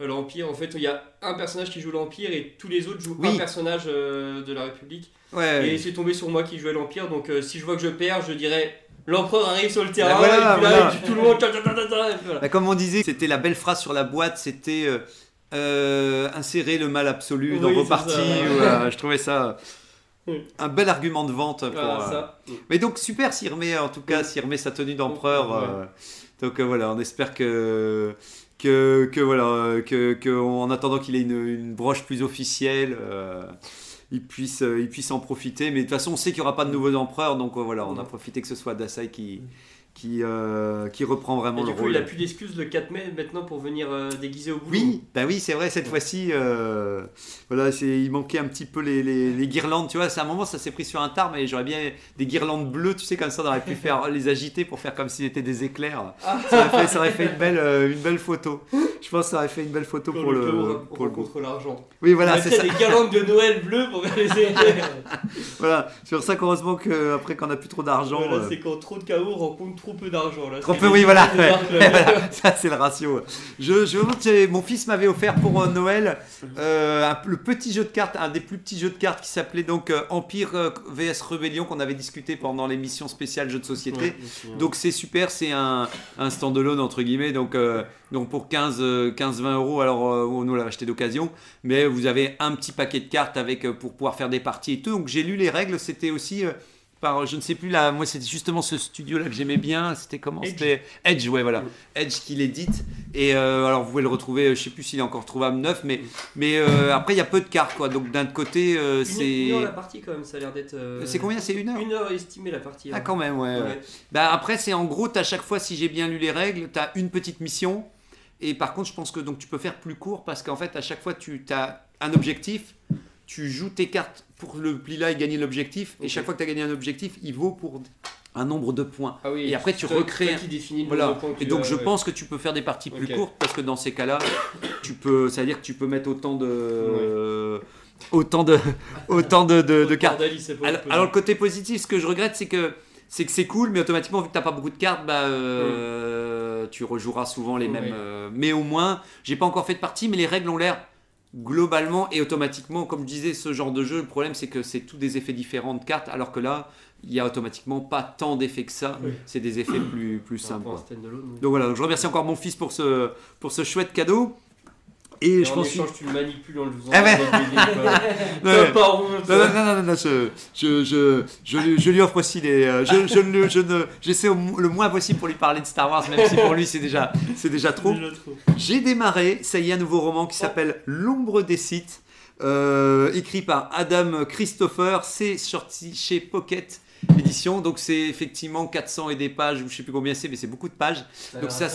l'Empire. En fait, il y a un personnage qui joue l'Empire et tous les autres jouent Oui. un personnage euh, de la République. Ouais. Et c'est tombé sur moi qui jouais l'Empire, donc euh, si je vois que je perds, je dirais l'Empereur arrive sur le terrain, voilà, et puis là, voilà. tout le monde, voilà. Bah, comme on disait, c'était la belle phrase sur la boîte, c'était euh, euh, insérer le mal absolu dans vos parties. ça, ouais. voilà, je trouvais ça un bel argument de vente. Pour, Voilà, euh. Mais donc super s'il remet, en tout cas, s'il remet sa tenue d'empereur. Ouais. euh, donc euh, voilà, on espère que que, que voilà, euh, que, que en attendant qu'il ait une, une broche plus officielle. euh, il puisse, euh, il puisse en profiter, mais de toute façon, on sait qu'il n'y aura pas de nouveau empereur, donc euh, voilà, on a profité que ce soit Dasai qui, qui, euh, qui reprend vraiment Et le du coup, rôle. il a plus d'excuses le 4 mai maintenant pour venir euh, déguisé au boulot. Oui, bah oui, c'est vrai, cette fois-ci, euh, voilà, il manquait un petit peu les, les, les guirlandes, tu vois, c'est un moment, ça s'est pris sur un tard, mais j'aurais bien des guirlandes bleues, tu sais, comme ça, on aurait pu faire, les agiter pour faire comme s'ils étaient des éclairs. Ah. Ça aurait fait, ça aurait fait une, belle, euh, une belle photo. Je pense que ça aurait fait une belle photo Pour, pour, le, le, pour, le contre l'argent. Oui, voilà, On c'est ça. des guirlandes de Noël bleues pour les éclairs. Voilà, c'est pour ça qu'heureusement qu'après qu'on n'a plus trop d'argent. Voilà, euh, c'est quand trop de chaos rencontre trop peu d'argent. là. Trop peu, oui, voilà. ça c'est le ratio. Je, je vous montre, j'ai- mon fils m'avait offert pour euh, Noël euh, un- le petit jeu de cartes, un des plus petits jeux de cartes qui s'appelait donc euh, Empire vs Rebellion qu'on avait discuté pendant l'émission spéciale jeux de société. Ouais. Donc c'est super, c'est un, un standalone entre guillemets, donc, donc pour 15, euh, 15-20 euros, alors on nous l'a acheté d'occasion, mais vous avez un petit paquet de cartes avec, pour pouvoir faire des parties et tout. Donc j'ai lu les règles, c'était aussi par, je ne sais plus là, moi c'était justement ce studio là que j'aimais bien, c'était comment Edge. C'était Edge, ouais voilà. Edge qui l'édite, et euh, alors vous pouvez le retrouver, je sais plus s'il est encore trouvable neuf, mais, mais euh, après il y a peu de cartes quoi, donc d'un côté euh, c'est... une heure la partie quand même, ça a l'air d'être. euh, C'est combien? C'est une heure? Une heure estimée la partie. Ah hein. quand même, ouais. ouais. Ouais. Bah après c'est en gros, à chaque fois si j'ai bien lu les règles, tu as une petite mission et par contre je pense que donc tu peux faire plus court parce qu'en fait à chaque fois tu as un objectif, tu joues tes cartes pour le pli là et gagner l'objectif et chaque fois que tu as gagné un objectif, il vaut pour un nombre de points. Ah oui, Et après, tu recrées qui définis le Voilà. nombre de points que Et donc as, je ouais. pense que tu peux faire des parties plus courtes parce que dans ces cas-là, tu peux, ça veut dire que tu peux mettre autant de autant de autant de, de, de cartes. Alors, le côté positif, ce que je regrette, c'est que c'est que c'est cool, mais automatiquement vu que t'as pas beaucoup de cartes, bah euh, tu rejoueras souvent les Oui. mêmes. euh, mais au moins, j'ai pas encore fait de partie, mais les règles ont l'air globalement et automatiquement, comme je disais, ce genre de jeu, le problème c'est que c'est tous des effets différents de cartes, alors que là, il y a automatiquement pas tant d'effets que ça. Oui. C'est des effets plus plus simples. Donc voilà, donc je remercie encore mon fils pour ce pour ce chouette cadeau. Et, Et je en pense échange, tu le manipules en le faisant. Ah honte. Non, non, non, non, non, non, je, je, je, je, lui- je lui offre aussi des. euh, Je, je, ne- je ne, j'essaie le moins possible pour lui parler de Star Wars, même si pour lui c'est déjà, c'est déjà trop. Déjà trop. J'ai démarré, ça y est, un nouveau roman qui s'appelle L'ombre des sites, euh, écrit par Adam Christopher. C'est sorti chez Pocket Édition, donc c'est effectivement 400 et des pages, je sais plus combien c'est, mais c'est beaucoup de pages. Ça a Donc ça-.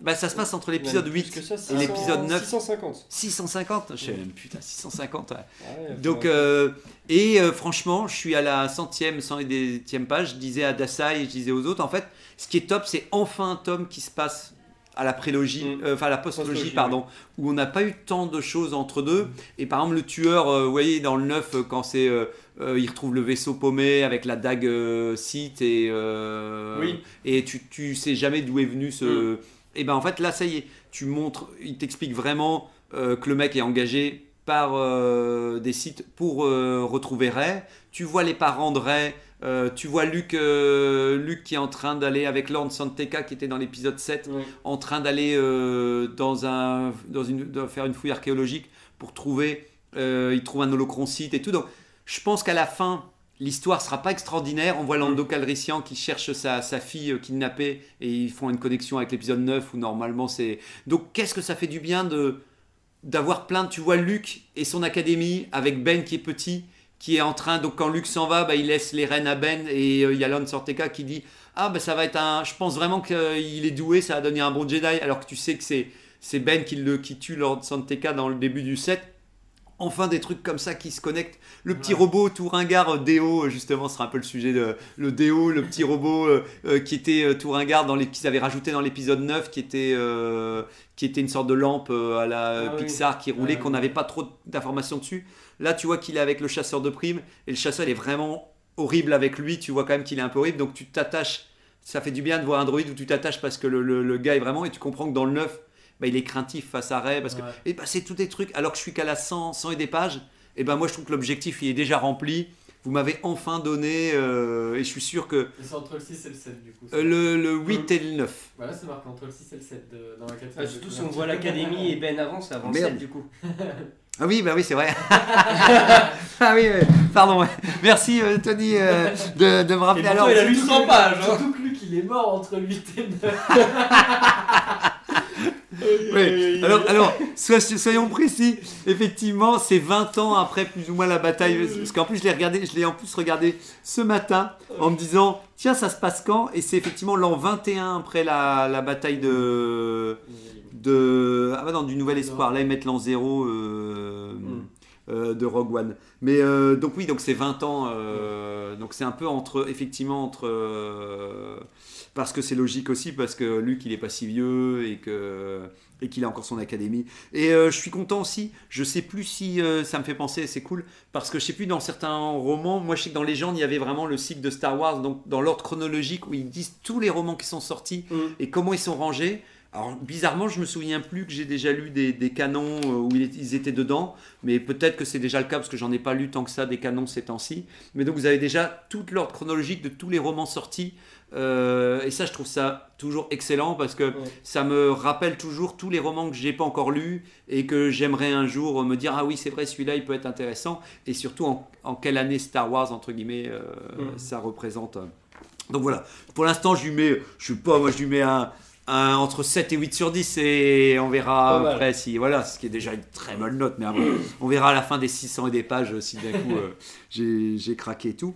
Bah, ça se passe entre l'épisode Même plus 8 que ça, et l'épisode 9. 650. 650 Je sais même, putain, 650. ouais. Ah ouais, Donc, euh, et euh, franchement, je suis à la centième, cent et dixième page. Je disais à Dasai et je disais aux autres, en fait, ce qui est top, c'est enfin un tome qui se passe à la prélogie, Mm. euh, enfin à la postlogie, pardon, où on n'a pas eu tant de choses entre deux. Et par exemple, le tueur, euh, vous voyez, dans le 9, euh, quand c'est. euh, euh, il retrouve le vaisseau paumé avec la dague euh, Sith et, euh, Oui. et tu, tu sais jamais d'où est venu ce. Et ben en fait, là, ça y est, tu montres, il t'explique vraiment euh, que le mec est engagé par des sites pour retrouver Ray. Tu vois les parents de Ray. euh, tu vois Luke, euh, qui est en train d'aller avec Lord Santeca qui était dans l'épisode 7 Ouais. en train d'aller euh, dans un dans une de faire une fouille archéologique pour trouver il trouve un holocron site et tout donc je pense qu'à la fin l'histoire sera pas extraordinaire. On voit Lando Calrissian qui cherche sa, fille euh, kidnappée et ils font une connexion avec l'épisode 9 où normalement c'est donc qu'est-ce que ça fait du bien de d'avoir plein tu vois Luke et son académie avec Ben qui est petit qui est en train donc quand Luke s'en va bah, il laisse les rênes à Ben et euh, il y a Sorteka qui dit ah bah ça va être un je pense vraiment qu'il est doué ça va donner un bon Jedi alors que tu sais que c'est Ben qui le qui tue Lord Santeca dans le début du set Enfin des trucs comme ça qui se connectent. Le petit Ouais. robot tout ringard euh, Déo, euh, justement, ce sera un peu le sujet de le Déo, le petit robot euh, qui était euh, tout ringard dans les qu'ils avaient rajouté dans l'épisode 9 qui était euh, qui était une sorte de lampe à la Ah oui. Pixar qui roulait qu'on n'avait pas trop d'informations dessus. Là, tu vois qu'il est avec le chasseur de primes et le chasseur il est vraiment horrible avec lui, tu vois quand même qu'il est un peu horrible donc tu t'attaches ça fait du bien de voir un droïde où tu t'attaches parce que le, le- le gars est vraiment et tu comprends que dans le 9 bah, il est craintif face à Ray parce que Ouais. et bah, c'est tous des trucs alors que je suis qu'à la 100 100 et des pages et ben moi je trouve que l'objectif il est déjà rempli vous m'avez enfin donné euh, et je suis sûr que Et c'est entre le 6 et le 7 du coup. euh, le, le 8 et le 9 Voilà, c'est marqué entre le 6 et le 7 de- dans la catégorie. Ah, surtout si on voit l'académie et Ben avant, c'est avant le Merde. 7 du coup. ah oui bah oui c'est vrai ah oui pardon ouais. merci euh, Tony euh, de, de me rappeler pourtant, alors il a lu 100 pages, hein. Surtout que Luc, il est mort entre le 8 et le 9. Oui. Alors, alors so- soyons précis. Effectivement, c'est 20 ans après plus ou moins la bataille. Parce qu'en plus, je l'ai regardé, je l'ai en plus regardé ce matin en me disant, tiens, ça se passe quand? Et c'est effectivement l'an 21 après la, la bataille de de ah bah non, du Nouvel Espoir. Là, ils mettent l'an 0 euh, euh, de Rogue One. Mais euh, donc oui, donc c'est 20 ans. euh, donc c'est un peu entre effectivement entre parce que c'est logique aussi parce que Luc il est pas si vieux et que et qu'il a encore son académie. Et je suis content aussi. Je sais plus si ça me fait penser, c'est cool parce que je sais plus dans certains romans. Moi, je sais que dans Légende, il y avait vraiment le cycle de Star Wars, donc dans l'ordre chronologique où ils disent tous les romans qui sont sortis Mm. et comment ils sont rangés. Alors bizarrement, je me souviens plus que j'ai déjà lu des, des canons euh, où ils étaient dedans, mais peut-être que c'est déjà le cas parce que j'en ai pas lu tant que ça des canons ces temps-ci. Mais donc vous avez déjà toute l'ordre chronologique de tous les romans sortis. Euh, et ça, je trouve ça toujours excellent parce que ça me rappelle toujours tous les romans que j'ai pas encore lus et que j'aimerais un jour me dire ah oui c'est vrai celui-là il peut être intéressant et surtout en, en quelle année Star Wars entre guillemets euh, ça représente. Donc voilà, pour l'instant je lui mets, je sais pas, moi je lui mets un, un- entre 7 et 8 sur 10 et on verra après si, voilà, ce qui est déjà une très bonne note, mais après, on verra à la fin des 600 et des pages si d'un coup euh, j'ai j'ai craqué et tout.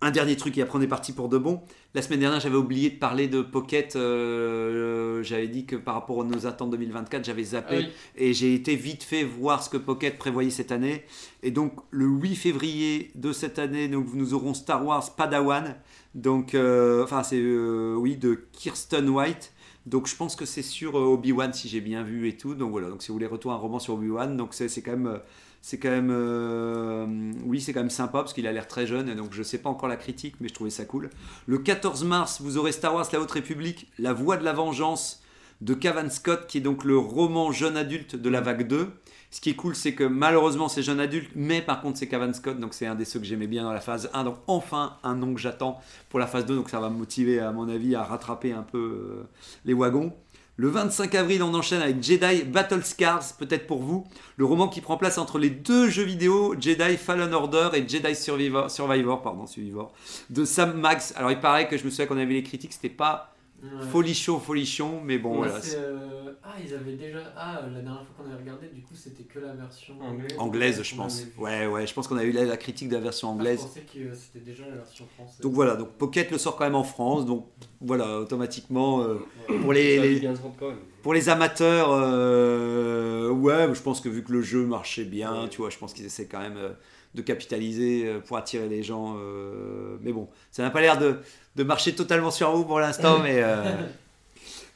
Un dernier truc et après on est parti pour de bon. La semaine dernière j'avais oublié de parler de Pocket, euh, j'avais dit que par rapport à nos attentes 2024 j'avais zappé Ah oui. et j'ai été vite fait voir ce que Pocket prévoyait cette année. Et donc le 8 février de cette année, donc nous aurons Star Wars Padawan. Donc, euh, enfin c'est euh, oui de Kirsten White. Donc je pense que c'est sur euh, Obi-Wan si j'ai bien vu et tout. Donc voilà, donc si vous voulez retourner un roman sur Obi-Wan, donc c'est quand même euh, c'est quand euh, oui c'est quand même sympa parce qu'il a l'air très jeune et donc je sais pas encore la critique mais je trouvais ça cool. Le 14 mars, vous aurez Star Wars La Haute République, La Voix de la Vengeance de Cavan Scott qui est donc le roman jeune adulte de la vague 2. Ce qui est cool, c'est que malheureusement c'est jeune adulte, mais par contre c'est Cavan Scott, donc c'est un des ceux que j'aimais bien dans la phase 1. Donc enfin un nom que j'attends pour la phase 2, donc ça va me motiver à mon avis à rattraper un peu euh, les wagons. Le 25 avril, on enchaîne avec Jedi Battle Scars, peut-être pour vous, le roman qui prend place entre les deux jeux vidéo Jedi Fallen Order et Jedi Survivor, Survivor, pardon, Survivor, de Sam Max. Alors il paraît que je me souviens qu'on avait les critiques, c'était pas Ouais. folichon, folichon, mais bon voilà. c'est, euh, Ah, ils avaient déjà. Ah, la dernière fois qu'on avait regardé, du coup, c'était que la version Anglaise. Anglaise, je pense. Ouais, ouais, je pense qu'on a eu la, la critique de la version Ah, anglaise. je pensais que euh, c'était déjà la version française. Donc voilà, donc Pocket le sort quand même en France, donc voilà, automatiquement euh, Ouais. pour les, pour les amateurs, euh, ouais, je pense que vu que le jeu marchait bien, Ouais. tu vois, je pense qu'ils essaient quand même euh, de capitaliser euh, pour attirer les gens. euh, mais bon, ça n'a pas l'air de, de marcher totalement sur vous pour l'instant, mais. euh,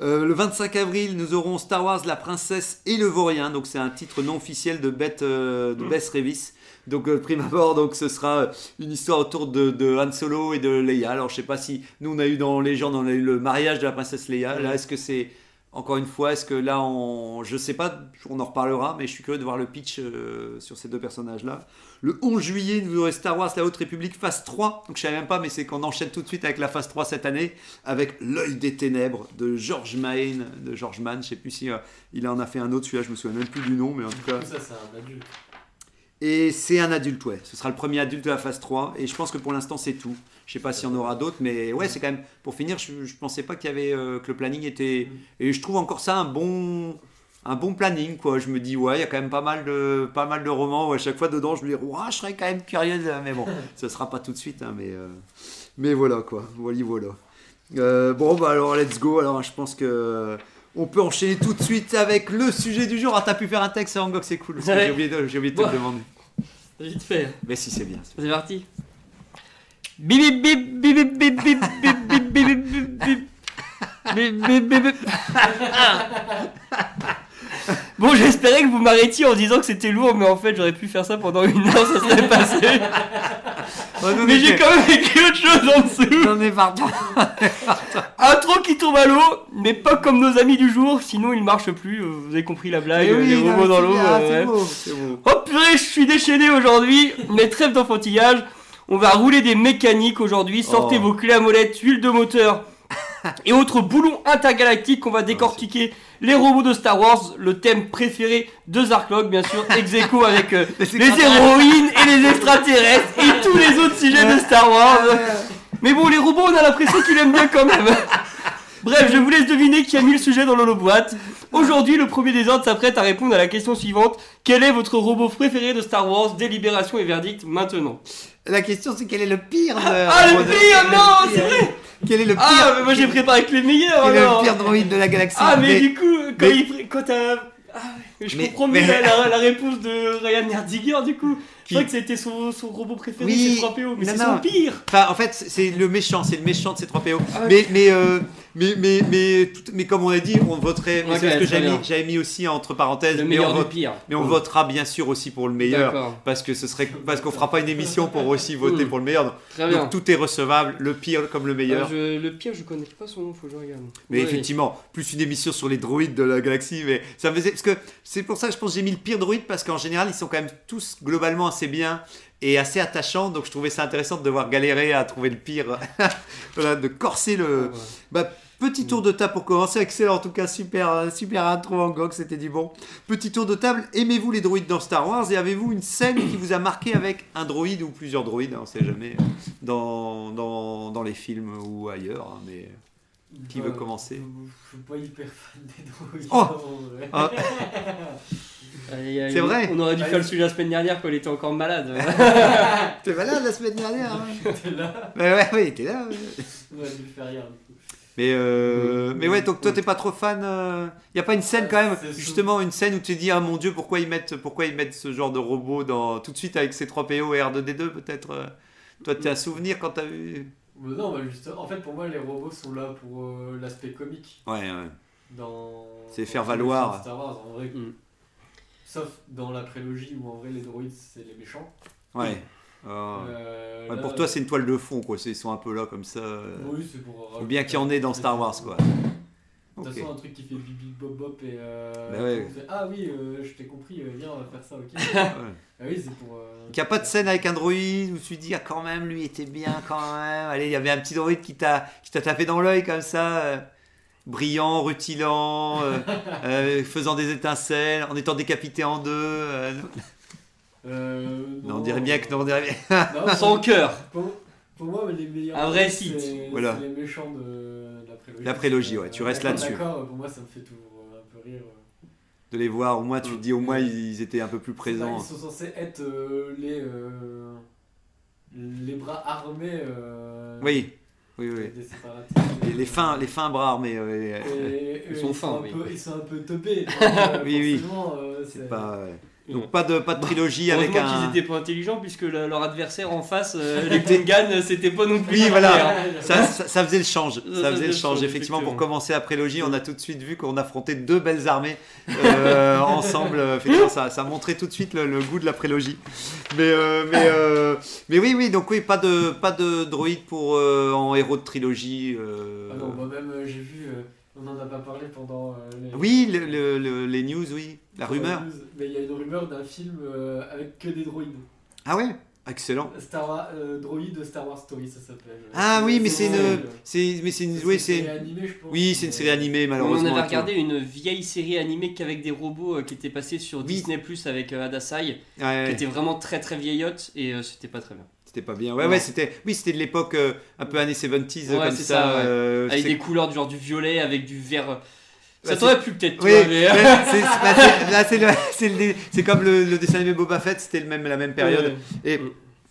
euh, le 25 avril, nous aurons Star Wars La Princesse et le Vaurien. Donc, c'est un titre non officiel de Beth, euh, de Bess Revis. Donc, euh, prime abord, donc, ce sera une histoire autour de, de Han Solo et de Leia. Alors, je sais pas si nous, on a eu dans Légende, on a eu le mariage de la princesse Leia. Là, est-ce que c'est encore une fois, est-ce que là, on... je sais pas, on en reparlera, mais je suis curieux de voir le pitch sur ces deux personnages-là. Le 11 juillet, nous aurons Star Wars La Haute République, phase 3. Donc je savais même pas, mais c'est qu'on enchaîne tout de suite avec la phase 3 cette année, avec L'œil des ténèbres de George Mann. De George Mann, je sais plus si euh, il en a fait un autre, celui-là, je me souviens même plus du nom, mais en tout cas. Ça, c'est un adulte. Et c'est un adulte, ouais. Ce sera le premier adulte de la phase 3. Et je pense que pour l'instant, c'est tout. Je sais pas s'il y en aura d'autres, mais ouais, c'est quand même. Pour finir, je, je pensais pas qu'il y avait. euh, que le planning était. Et je trouve encore ça un bon. Un bon planning, quoi. Je me dis, ouais, il y a quand même pas mal de, pas mal de romans où à chaque fois dedans, je me dis, ouais, je serais quand même curieux. de- Mais bon, ce sera pas tout de suite, hein, mais, euh, mais voilà, quoi. Voilà, voilà. Euh, bon, bah alors, let's go. Alors, je pense que On peut enchaîner tout de suite avec le sujet du jour. Ah, t'as pu faire un texte, Angok, c'est cool. J'ai oublié de, j'ai oublié de te le demander. Vite fait. Mais si, c'est bien. C'est parti. Bip bip bip bip bip bip bip bip bip bip bip bip bip. Bip, bip, bip, bip. Bon, j'espérais que vous m'arrêtiez en disant que c'était lourd, mais en fait, j'aurais pu faire ça pendant une heure, ça serait passé. Non, Mais j'ai quand même écrit autre chose en dessous. Non, mais pardon. Intro qui tombe à l'eau, mais pas comme nos amis du jour, sinon il marche plus. euh, Vous avez compris la blague, Eh oui, les robots dans l'eau. ouais. beau, c'est beau. Oh purée, je suis déchaîné aujourd'hui, mais trêve d'enfantillage. On va rouler des mécaniques aujourd'hui. Sortez Oh. vos clés à molette, huile de moteur et autres boulons intergalactiques. On va décortiquer les robots de Star Wars, le thème préféré de Zarklog, bien sûr, ex aequo avec euh, Les les héroïnes et les extraterrestres et tous les autres sujets de Star Wars. Mais bon, les robots, on a l'impression qu'ils aiment bien quand même. Bref, je vous laisse deviner qui a mis le sujet dans l'holoboîte. Aujourd'hui, le premier des ordres s'apprête à répondre à la question suivante. Quel est votre robot préféré de Star Wars? Délibération et verdict maintenant. La question, c'est quel est le pire Ah, le pire, non, c'est vrai Quel est le pire? Ah, mais moi j'ai préparé que les meilleurs Quel est alors. le pire droïde de la galaxie? Ah, mais, Mais- du coup, quand, mais- il pr- quand t'as. Ah, ouais, je Mais- comprends mieux mais- la, réponse de Ryan Nerdiger du coup. Qui- Je crois que c'était son, son robot préféré, Oui, c'est 3PO, mais c'est son pire. Enfin, en fait, c'est le méchant, c'est le méchant de ces 3PO. Ah ouais. mais, mais, euh, mais, mais, mais, tout- mais comme on a dit, on voterait. mais Ok, c'est ce que j'avais mis, mis aussi entre parenthèses. Le mais meilleur on vote- pire. Mais on Mm. votera bien sûr aussi pour le meilleur. Parce que ce serait parce qu'on fera pas une émission pour aussi voter Mm. pour le meilleur. Donc, bien. tout est recevable, le pire comme le meilleur. Ah, je- le pire, je connais pas son nom, faut que je regarde. Mais Ouais. effectivement, plus une émission sur les droïdes de la galaxie, mais ça faisait parce que c'est pour ça que je pense que j'ai mis le pire droïde parce qu'en général ils sont quand même tous globalement assez bien et assez attachants, donc je trouvais ça intéressant de devoir galérer à trouver le pire, voilà, de corser le. Ouais. Bah, petit tour de table pour commencer, excellent en tout cas, super, euh, super intro en gog, c'était du bon. Petit tour de table, aimez-vous les droïdes dans Star Wars et avez-vous une scène qui vous a marqué avec un droïde ou plusieurs droïdes, hein, on sait jamais, dans, dans, dans les films ou ailleurs, hein, mais qui veut Bah, commencer Je suis pas hyper fan des droïdes. Oh. Ah, C'est vrai On aurait dû faire le sujet la semaine dernière quand il était encore malade. T'es malade la semaine dernière hein T'es là, Ouais, ouais, ouais, t'es là. ouais. on aurait dû faire hier. du coup. Mais, euh, mais ouais, donc toi t'es pas trop fan. euh, Y a pas une scène quand même, justement une scène où tu te dis ah mon dieu pourquoi ils mettent pourquoi ils mettent ce genre de robot dans tout de suite avec ces 3 PO et R2D2 peut-être. euh, Toi t'as un souvenir quand t'as vu. Mais non, bah, juste, en fait, pour moi, les robots sont là pour euh, l'aspect comique. Ouais ouais. dans. C'est dans faire valoir. films Star Wars, en vrai. Mm. Sauf dans la prélogie où en vrai les droïdes c'est les méchants. Ouais. Euh, Euh, ouais, là, pour toi c'est une toile de fond quoi, ils sont un peu là comme ça. euh, Oui, c'est pour. Faut bien qu'il y en ait dans Star Wars quoi. De toute façon, un truc qui fait bibi bop bop et. Euh, Bah ouais. on fait, ah oui, euh, je t'ai compris, euh, viens, on va faire ça, ok. Ouais. ah oui, c'est pour. euh, Il n'y a pas de scène avec un droïde où tu te dis ah quand même lui était bien quand même. Allez, il y avait un petit droïde qui t'a qui t'a tapé dans l'œil comme ça, euh, brillant, rutilant, euh, euh, faisant des étincelles, en étant décapité en deux. euh, euh, non, on dirait bien que non, on dirait bien. Non, Sans cœur. Pour, pour moi, les meilleurs. Un vrai site. c'est- Voilà. Les méchants de prélogie. La prélogie, ouais, tu restes d'accord, là-dessus. D'accord, pour moi, ça me fait toujours euh, un peu rire. euh. De les voir, au moins tu te dis au moins ils étaient un peu plus présents. Ils sont censés être euh, les, euh, les bras armés euh, Oui, oui, oui. des séparatistes. Et les fins, les fins bras armés. ouais. Et Ils eux, sont fins, un oui. peu, ils sont un peu teubés. donc, euh, Oui, oui. euh, C'est c'est- pas. ouais. Donc pas de pas de trilogie avec un. qu'ils étaient pas intelligents puisque le- leur adversaire en face, euh, les Gungans, c'était pas non plus. Oui, voilà. Ça, ça, ça faisait le change. Ça, ça faisait faisait le change. change, Effectivement, pour commencer la prélogie, on a tout de suite vu qu'on affrontait deux belles armées euh, ensemble. Effectivement, ça, ça montrait tout de suite le, le goût de la prélogie. Mais, euh, mais, euh, mais oui, oui, donc oui, pas de, pas de droïde pour, euh, en héros de trilogie. euh. Ah non, moi-même, euh, j'ai vu, euh, on en a pas parlé pendant euh, les. Oui, le- le- le- les news, oui. La rumeur. news, Mais il y a une rumeur d'un film euh, avec que des droïdes. Ah ouais? Excellent. Star Wars, euh, droïde Star Wars Story, ça s'appelle. Ah oui, mais c'est une. c'est- Mais c'est une. c'est Oui, une série c'est. animée, je pense. Oui, c'est une série animée, On malheureusement. avait et tout. regardé une vieille série animée qu'avec des robots euh, qui était passée sur Oui. Disney Plus avec euh, Adasai, Ouais. qui était vraiment très très vieillotte et euh, c'était pas très bien. C'était pas bien. Ouais, Non. ouais, c'était. Oui, c'était de l'époque euh, un peu années 70s Ouais, comme ça. ça, ouais. euh, Avec des couleurs du genre du violet, avec du vert. Ça Bah, t'aurait pu peut-être, Oui, mais. bah, là, c'est le- comme le, le dessin animé Boba Fett, c'était le même, la même période. Et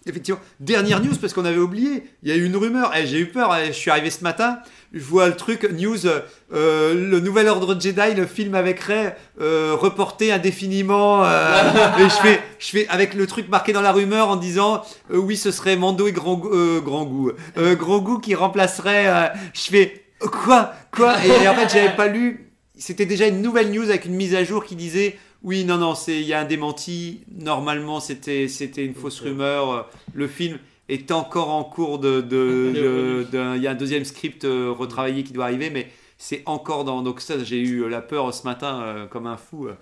effectivement, dernière news parce qu'on avait oublié, il y a eu une rumeur. Eh, J'ai eu peur, eh, je suis arrivé ce matin je vois le truc, news, euh, le nouvel ordre Jedi, le film avec Rey, euh, reporté indéfiniment. euh, et je fais, je fais avec le truc marqué dans la rumeur en disant, euh, oui, ce serait Mando et Grand, Goût- euh, Grand Goût. Euh, Grand Goût qui remplacerait. euh, je fais, quoi Quoi et, et en fait, j'avais pas lu. C'était déjà une nouvelle news avec une mise à jour qui disait. Oui, non, non, c'est il y a un démenti. Normalement, c'était c'était une fausse rumeur. Le film est encore en cours de. de- de- de- Il y a un deuxième script euh, retravaillé qui doit arriver, mais c'est encore dans. Donc, ça, j'ai eu la peur ce matin euh, comme un fou. euh.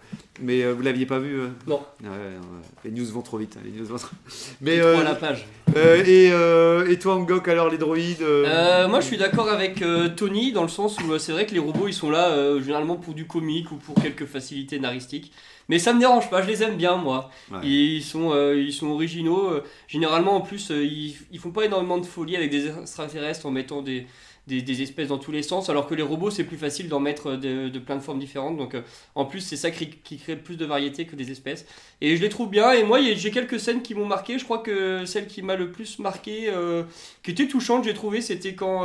Mais euh, vous l'aviez pas vu euh Non. Les news vont trop vite. hein, Les news vont trop- Mais Mais. trop à euh, la page. euh, et, euh, et toi, Angok, alors les droïdes euh, Euh, moi je suis d'accord avec euh, Tony dans le sens où euh, c'est vrai que les robots ils sont là euh, généralement pour du comique ou pour quelques facilités naristiques. Mais ça me dérange pas, je les aime bien moi. Ouais. Ils, sont, euh, ils sont originaux. euh, généralement en plus euh, ils, ils font pas énormément de folie avec des extraterrestres en mettant des, des, espèces dans tous les sens alors que les robots c'est plus facile d'en mettre euh, de, plein de formes différentes. Donc euh, en plus c'est ça qui, crée plus de variété que des espèces. Et je les trouve bien et moi j'ai quelques scènes qui m'ont marqué. Je crois que celle qui m'a le plus marqué, euh, qui était touchante j'ai trouvé, c'était quand...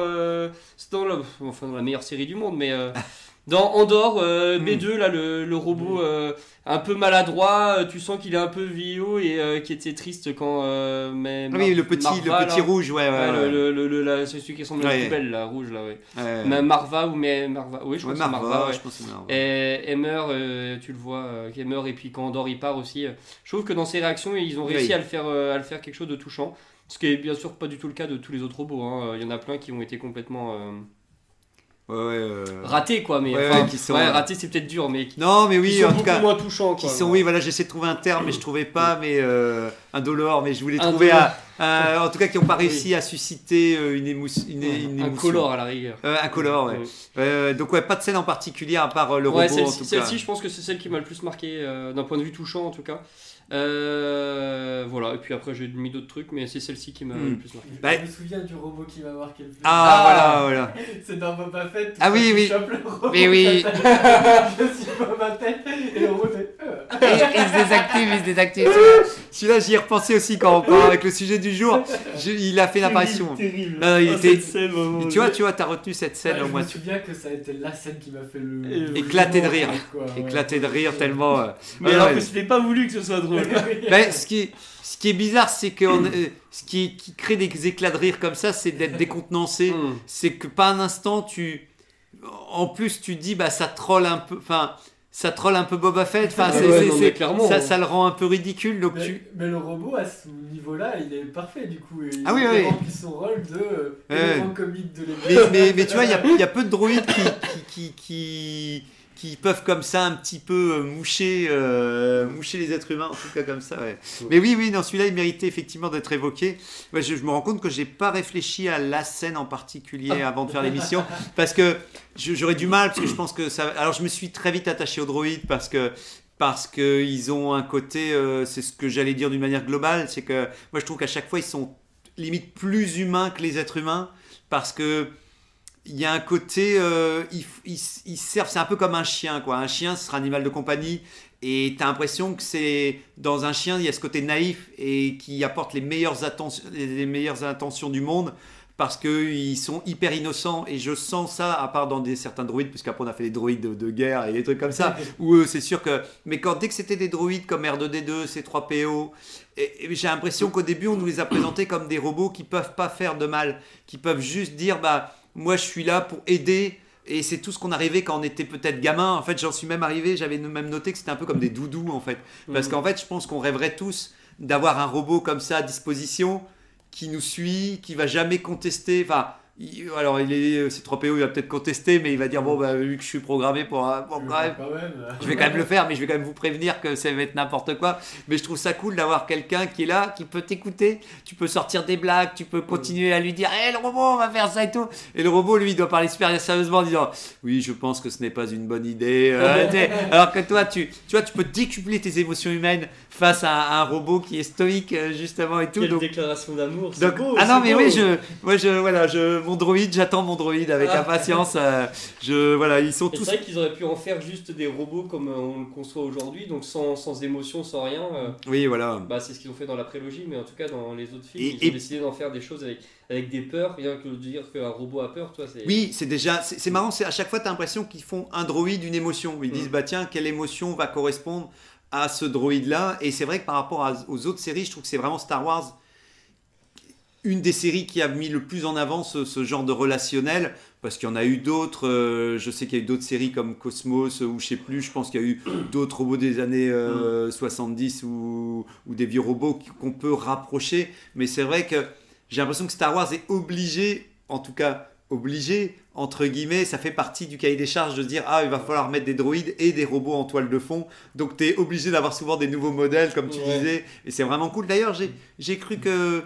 c'est dans enfin, dans la meilleure série du monde mais... dans Andorre, euh, Hmm. B2, là, le, le robot euh, un peu maladroit, euh, tu sens qu'il est un peu vieillot et euh, qui était triste quand. euh, mais Ah oui, le petit, Marva, le petit là. rouge, ouais, ouais. Ouais, ouais. le, le, le- la- c'est celui qui ressemble à une poubelle, là, rouge, là, ouais. Marva ou mais Marva, oui, je c'est Marva, Marva, je pense Marva. Et elle meurt, tu le vois, qu'elle meurt, et puis quand Andorre il part aussi. je trouve que dans ses réactions, ils ont réussi à, le faire, à le faire quelque chose de touchant. Ce qui est bien sûr pas du tout le cas de tous les autres robots. hein. Il y en a plein qui ont été complètement Ouais, ouais, euh, ratés, quoi. Mais Ouais, enfin, ouais, qui sont, euh, ratés, c'est peut-être dur, mais qui, Non, mais qui oui, sont en tout cas. moins touchants. Qui quoi. sont, oui, voilà, j'essaie de trouver un terme, mais je trouvais pas, mais euh, un dollar, mais je voulais Un trouver un, un- en tout cas qui n'ont pas réussi à susciter euh, une, émousse, une, une un émotion. color à la rigueur. Euh, un color, ouais. Ouais. Euh, donc ouais, pas de scène en particulier à part euh, le robot celle-ci, je pense que c'est celle qui m'a le plus marqué euh, d'un point de vue touchant en tout cas. Euh, voilà, et puis après j'ai mis d'autres trucs, mais c'est celle-ci qui m'a Hmm. le plus marqué. Bah, je me souviens du robot qui m'a marqué le plus. Ah, voilà, voilà. C'est dans Boba Fett. Ah oui, oui. chopes le robot, Mais oui. Je suis Boba Fett et le robot fait. euh. Et- il se désactive, il se désactive. Celui-là, j'y ai repensé aussi quand on parle avec le sujet du jour. Je- il a fait l'apparition. Terrible. Non, il Ah, était- scène, vraiment, Tu vois, tu vois, t'as retenu cette scène Ouais, au je moins. me souviens que ça a été la scène qui m'a fait le. Éclater de rire. Éclaté de rire tellement. euh, Mais ouais, alors ouais. que c'était pas voulu que ce soit drôle. Ben, ce, qui est, ce qui est bizarre, c'est que on- euh, ce qui, qui crée des éclats de rire comme ça, c'est d'être décontenancé. Hmm. C'est que pas un instant, tu. En plus, tu dis, bah ça troll un peu. Enfin, ça troll un peu Boba Fett. Enfin, Ah ouais, non, mais clairement. ça, ça le rend un peu ridicule. Donc Mais, tu. mais le robot à ce niveau-là, il est parfait du coup. Il, Ah oui, il oui. remplit son rôle de euh, comique de l'émission. Mais, mais, mais tu vois, il y a, il y a peu de droïdes qui, qui, qui, qui, qui peuvent comme ça un petit peu euh, moucher, euh, moucher les êtres humains, en tout cas comme ça. ouais. Mais oui, oui, non, celui-là, il méritait effectivement d'être évoqué. Ouais, je, je me rends compte que j'ai pas réfléchi à la scène en particulier avant de faire l'émission, parce que j'aurais du mal, parce que je pense que ça. Alors, je me suis très vite attaché aux droïdes parce que parce qu'ils ont un côté, euh, c'est ce que j'allais dire d'une manière globale, c'est que moi je trouve qu'à chaque fois ils sont limite plus humains que les êtres humains parce que il y a un côté, euh, ils, ils- ils servent, c'est un peu comme un chien, quoi. Un chien, ce sera un animal de compagnie, et tu as l'impression que c'est dans un chien, il y a ce côté naïf et qui apporte les meilleures, attentions, les meilleures intentions du monde parce qu'ils sont hyper innocents. Et je sens ça à part dans des certains droïdes parce qu'après on a fait des droïdes de, de guerre et des trucs comme ça où c'est sûr que mais quand dès que c'était des droïdes comme R2D2 C3PO et, et j'ai l'impression qu'au début on nous les a présentés comme des robots qui peuvent pas faire de mal qui peuvent juste dire bah moi je suis là pour aider et c'est tout ce qu'on arrivait quand on était peut-être gamin. En fait, j'en suis même arrivé, j'avais même noté que c'était un peu comme des doudous, en fait. Parce Mhm. qu'en fait, je pense qu'on rêverait tous d'avoir un robot comme ça à disposition, qui nous suit, qui va jamais contester. Enfin, il- alors, il est, c'est 3PO, il va peut-être contester, mais il va dire Bon, bah, vu que je suis programmé pour. un- pour Je quand même, quand même. je vais quand même le faire, mais je vais quand même vous prévenir que ça va être n'importe quoi. Mais je trouve ça cool d'avoir quelqu'un qui est là, qui peut t'écouter. Tu peux sortir des blagues, tu peux continuer à lui dire Hé, le robot, on va faire ça et tout. Et le robot, lui, il doit parler super sérieusement en disant Oui, je pense que ce n'est pas une bonne idée. Euh, alors que toi, tu, tu vois, tu peux décupler tes émotions humaines face à, à un robot qui est stoïque, euh, justement, et tout. Quelle Donc, déclaration d'amour, c'est donc- beau. ah non, mais beau. oui, je, moi, je, voilà, je, mon droïde, j'attends mon droïde avec Ah. impatience. euh, je, voilà, ils sont Et tous. C'est vrai qu'ils auraient pu en faire juste des robots comme euh, on le conçoit aujourd'hui, donc sans, sans émotion, sans rien. euh, Oui, voilà. bah, c'est ce qu'ils ont fait dans la prélogie, mais en tout cas dans les autres films, Et- ils ont décidé d'en faire des choses avec, avec des peurs, rien que de dire qu'un robot a peur, toi, c'est. Oui, c'est déjà, c'est marrant, c'est à chaque fois tu as l'impression qu'ils font un droïde, une émotion. Ils disent, Mm. bah tiens, quelle émotion va correspondre à ce droïde-là? Et c'est vrai que par rapport à- aux autres séries, je trouve que c'est vraiment Star Wars, une des séries qui a mis le plus en avant ce, ce genre de relationnel, parce qu'il y en a eu d'autres, euh, je sais qu'il y a eu d'autres séries comme Cosmos, ou je sais plus, je pense qu'il y a eu d'autres robots des années euh, 70 ou, ou des vieux robots qu'on peut rapprocher, mais c'est vrai que j'ai l'impression que Star Wars est obligé, en tout cas obligé, entre guillemets, ça fait partie du cahier des charges de se dire ah il va falloir mettre des droïdes et des robots en toile de fond, donc tu es obligé d'avoir souvent des nouveaux modèles comme tu Ouais. disais, et c'est vraiment cool. D'ailleurs j'ai cru que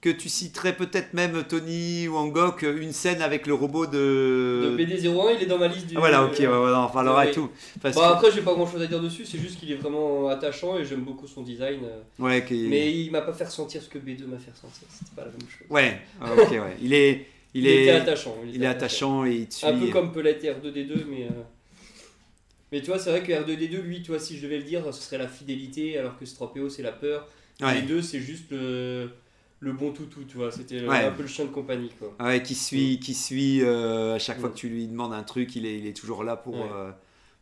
que tu citerais peut-être même Tony ou Angok une scène avec le robot Le de... BD01, il est dans ma liste du. Ah, voilà, ok, ouais, ouais, on en parlera Ouais. et tout. Parce Bah, que- après, j'ai pas grand chose à dire dessus, c'est juste qu'il est vraiment attachant et j'aime beaucoup son design. ouais, Mais il m'a pas fait ressentir ce que B2 m'a fait ressentir, c'était pas la même chose. ouais, ah, ok, ouais. Il est, il, est, était attachant. il était est attachant et il te suit. Un peu comme peut l'être R2D2, mais. euh, Mais tu vois, c'est vrai que R2D2, lui, tu vois, si je devais le dire, ce serait la fidélité, alors que Stropéo, c'est la peur. Les deux, c'est juste le, le bon toutou, tu vois. C'était le- Ouais. un peu le chien de compagnie, quoi. Ah Ouais, qui suit, qui suit euh, à chaque fois Mm. que tu lui demandes un truc, il est, il est toujours là pour, Ouais. euh,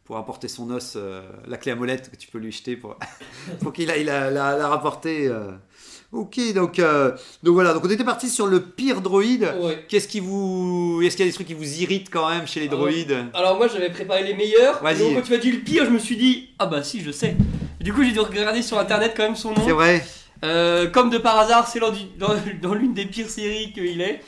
pour apporter son os, euh, la clé à molette que tu peux lui jeter pour, pour qu'il aille la, la, la rapporter. euh. Ok, donc, euh, donc voilà, donc on était parti sur le pire droïde. Ouais. Qu'est-ce qui vous, est-ce qu'il y a des trucs qui vous irritent quand même chez les Ah droïdes? Alors moi j'avais préparé les meilleurs, donc quand tu m'as dit le pire, je me suis dit ah bah si je sais. Du coup j'ai dû regarder sur internet quand même son C'est nom. vrai. Euh, comme de par hasard, c'est dans, du- dans, dans l'une des pires séries qu'il est.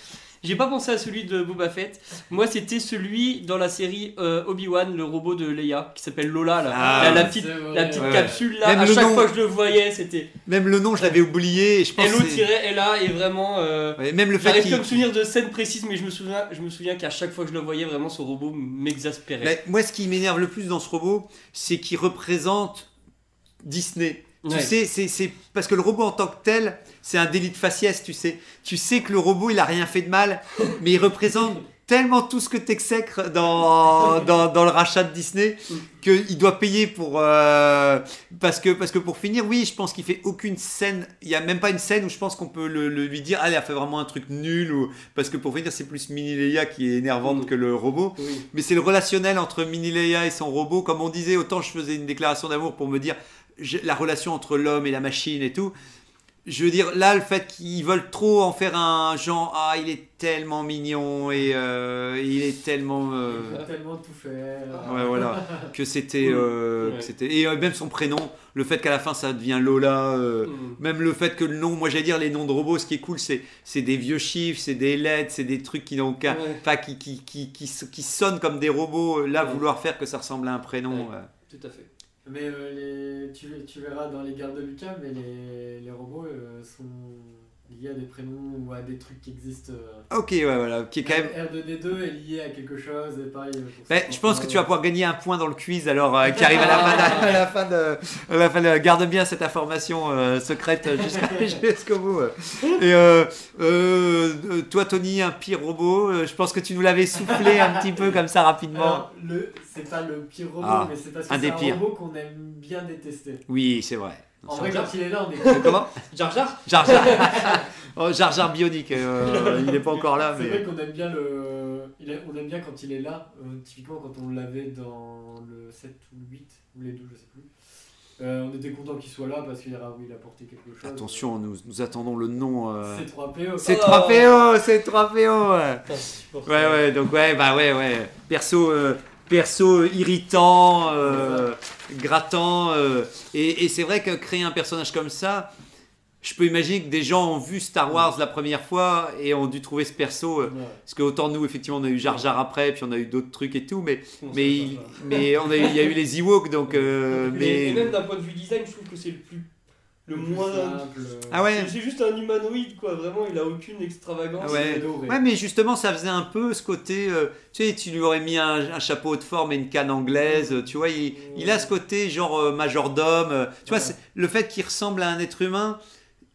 J'ai pas pensé à celui de Boba Fett. Moi c'était celui dans la série euh, Obi-Wan, le robot de Leia, qui s'appelle Lola là. Ah, la, la petite, la petite Ouais. capsule là, Même à chaque nom. fois que je le voyais c'était. Même le nom, je l'avais oublié. Et je pense Et que l'autre c'est- tirait et là et vraiment. euh, Ouais, même le fait J'arrive à me souvenir de scènes précises, mais je me souviens, je me souviens qu'à chaque fois que je le voyais, vraiment ce robot m'exaspérait. Mais moi, ce qui m'énerve le plus dans ce robot, c'est qu'il représente Disney. Tu sais, c'est, c'est parce que le robot en tant que tel, c'est un délit de faciès, tu sais. Tu sais que le robot, il a rien fait de mal, mais il représente tellement tout ce que t'exècres dans, dans, dans le rachat de Disney qu'il doit payer pour euh, parce que parce que pour finir oui je pense qu'il fait aucune scène il y a même pas une scène où je pense qu'on peut le, le lui dire allez elle a fait vraiment un truc nul ou parce que pour finir c'est plus Mini Leia qui est énervante que le robot Oui. mais c'est le relationnel entre Mini Leia et son robot. Comme on disait, autant je faisais une déclaration d'amour pour me dire la relation entre l'homme et la machine et tout. Je veux dire, là, le fait qu'ils veulent trop en faire un genre, ah, il est tellement mignon et euh, il est tellement. euh, Il a tellement tout faire. ouais, voilà. Que c'était. euh, que Ouais. c'était et euh, même son prénom, le fait qu'à la fin ça devient Lola. Mm. même le fait que le nom, moi j'allais dire les noms de robots, ce qui est cool, c'est c'est des vieux chiffres, c'est des lettres, c'est des trucs qui n'ont qu'un. Ouais. Qui, qui, qui, qui, qui sonnent comme des robots. Là, vouloir faire que ça ressemble à un prénom. Tout à fait. Mais euh, tu, verras dans les gardes de Lucas, mais les, les robots euh, sont liés à des prénoms ou à des trucs qui existent. euh. Ok, ouais, voilà. Qui est quand même. R2D2 est lié à quelque chose et pareil. ça, je pense que tu vas pouvoir gagner un point dans le quiz alors euh, qui arrive à la fin de, à la fin de, à la fin de- garde bien cette information euh, secrète jusqu'à- jusqu'au bout. euh. Et euh, toi Tony, un pire robot, je pense que tu nous l'avais soufflé un petit peu comme ça rapidement. Le, c'est pas le pire robot, Ah, mais c'est parce un que des c'est un pires. robot qu'on aime bien détester. Oui, c'est vrai. En vrai, quand il est là, on est Comment Jar Jar Jar Jar. Oh, Jar Jar bionique, euh, il n'est pas encore là C'est mais. vrai qu'on aime bien le. il est- on aime bien quand il est là. euh, typiquement, quand on l'avait dans le 7 ou le 8, ou les 12, je sais plus. Euh, on était content qu'il soit là parce qu'il a, il a apporté quelque chose. Attention, nous, nous attendons le nom. euh. C'est 3PO. C'est Oh. 3PO, c'est 3PO. Ouais. Ouais, ouais, donc ouais, bah ouais, ouais. Perso, euh, perso irritant, euh, grattant. euh, et et c'est vrai que créer un personnage comme ça, je peux imaginer que des gens ont vu Star Wars la première fois et ont dû trouver ce perso. euh, Ouais. Parce que autant nous, effectivement, on a eu Jar Jar après, puis on a eu d'autres trucs et tout, mais, On mais, il, mais on a eu, il y a eu les Ewoks, donc. euh, Mais, et même d'un point de vue design, je trouve que c'est le plus. Le moins. simple, euh, Ah ouais C'est juste un humanoïde, quoi. Vraiment, il a aucune extravagance. Ah ouais. Ouais, mais justement, ça faisait un peu ce côté. euh, tu sais, tu lui aurais mis un, un chapeau de forme et une canne anglaise. Tu vois, il, il a ce côté genre euh, majordome. euh, tu vois, Ouais. le fait qu'il ressemble à un être humain.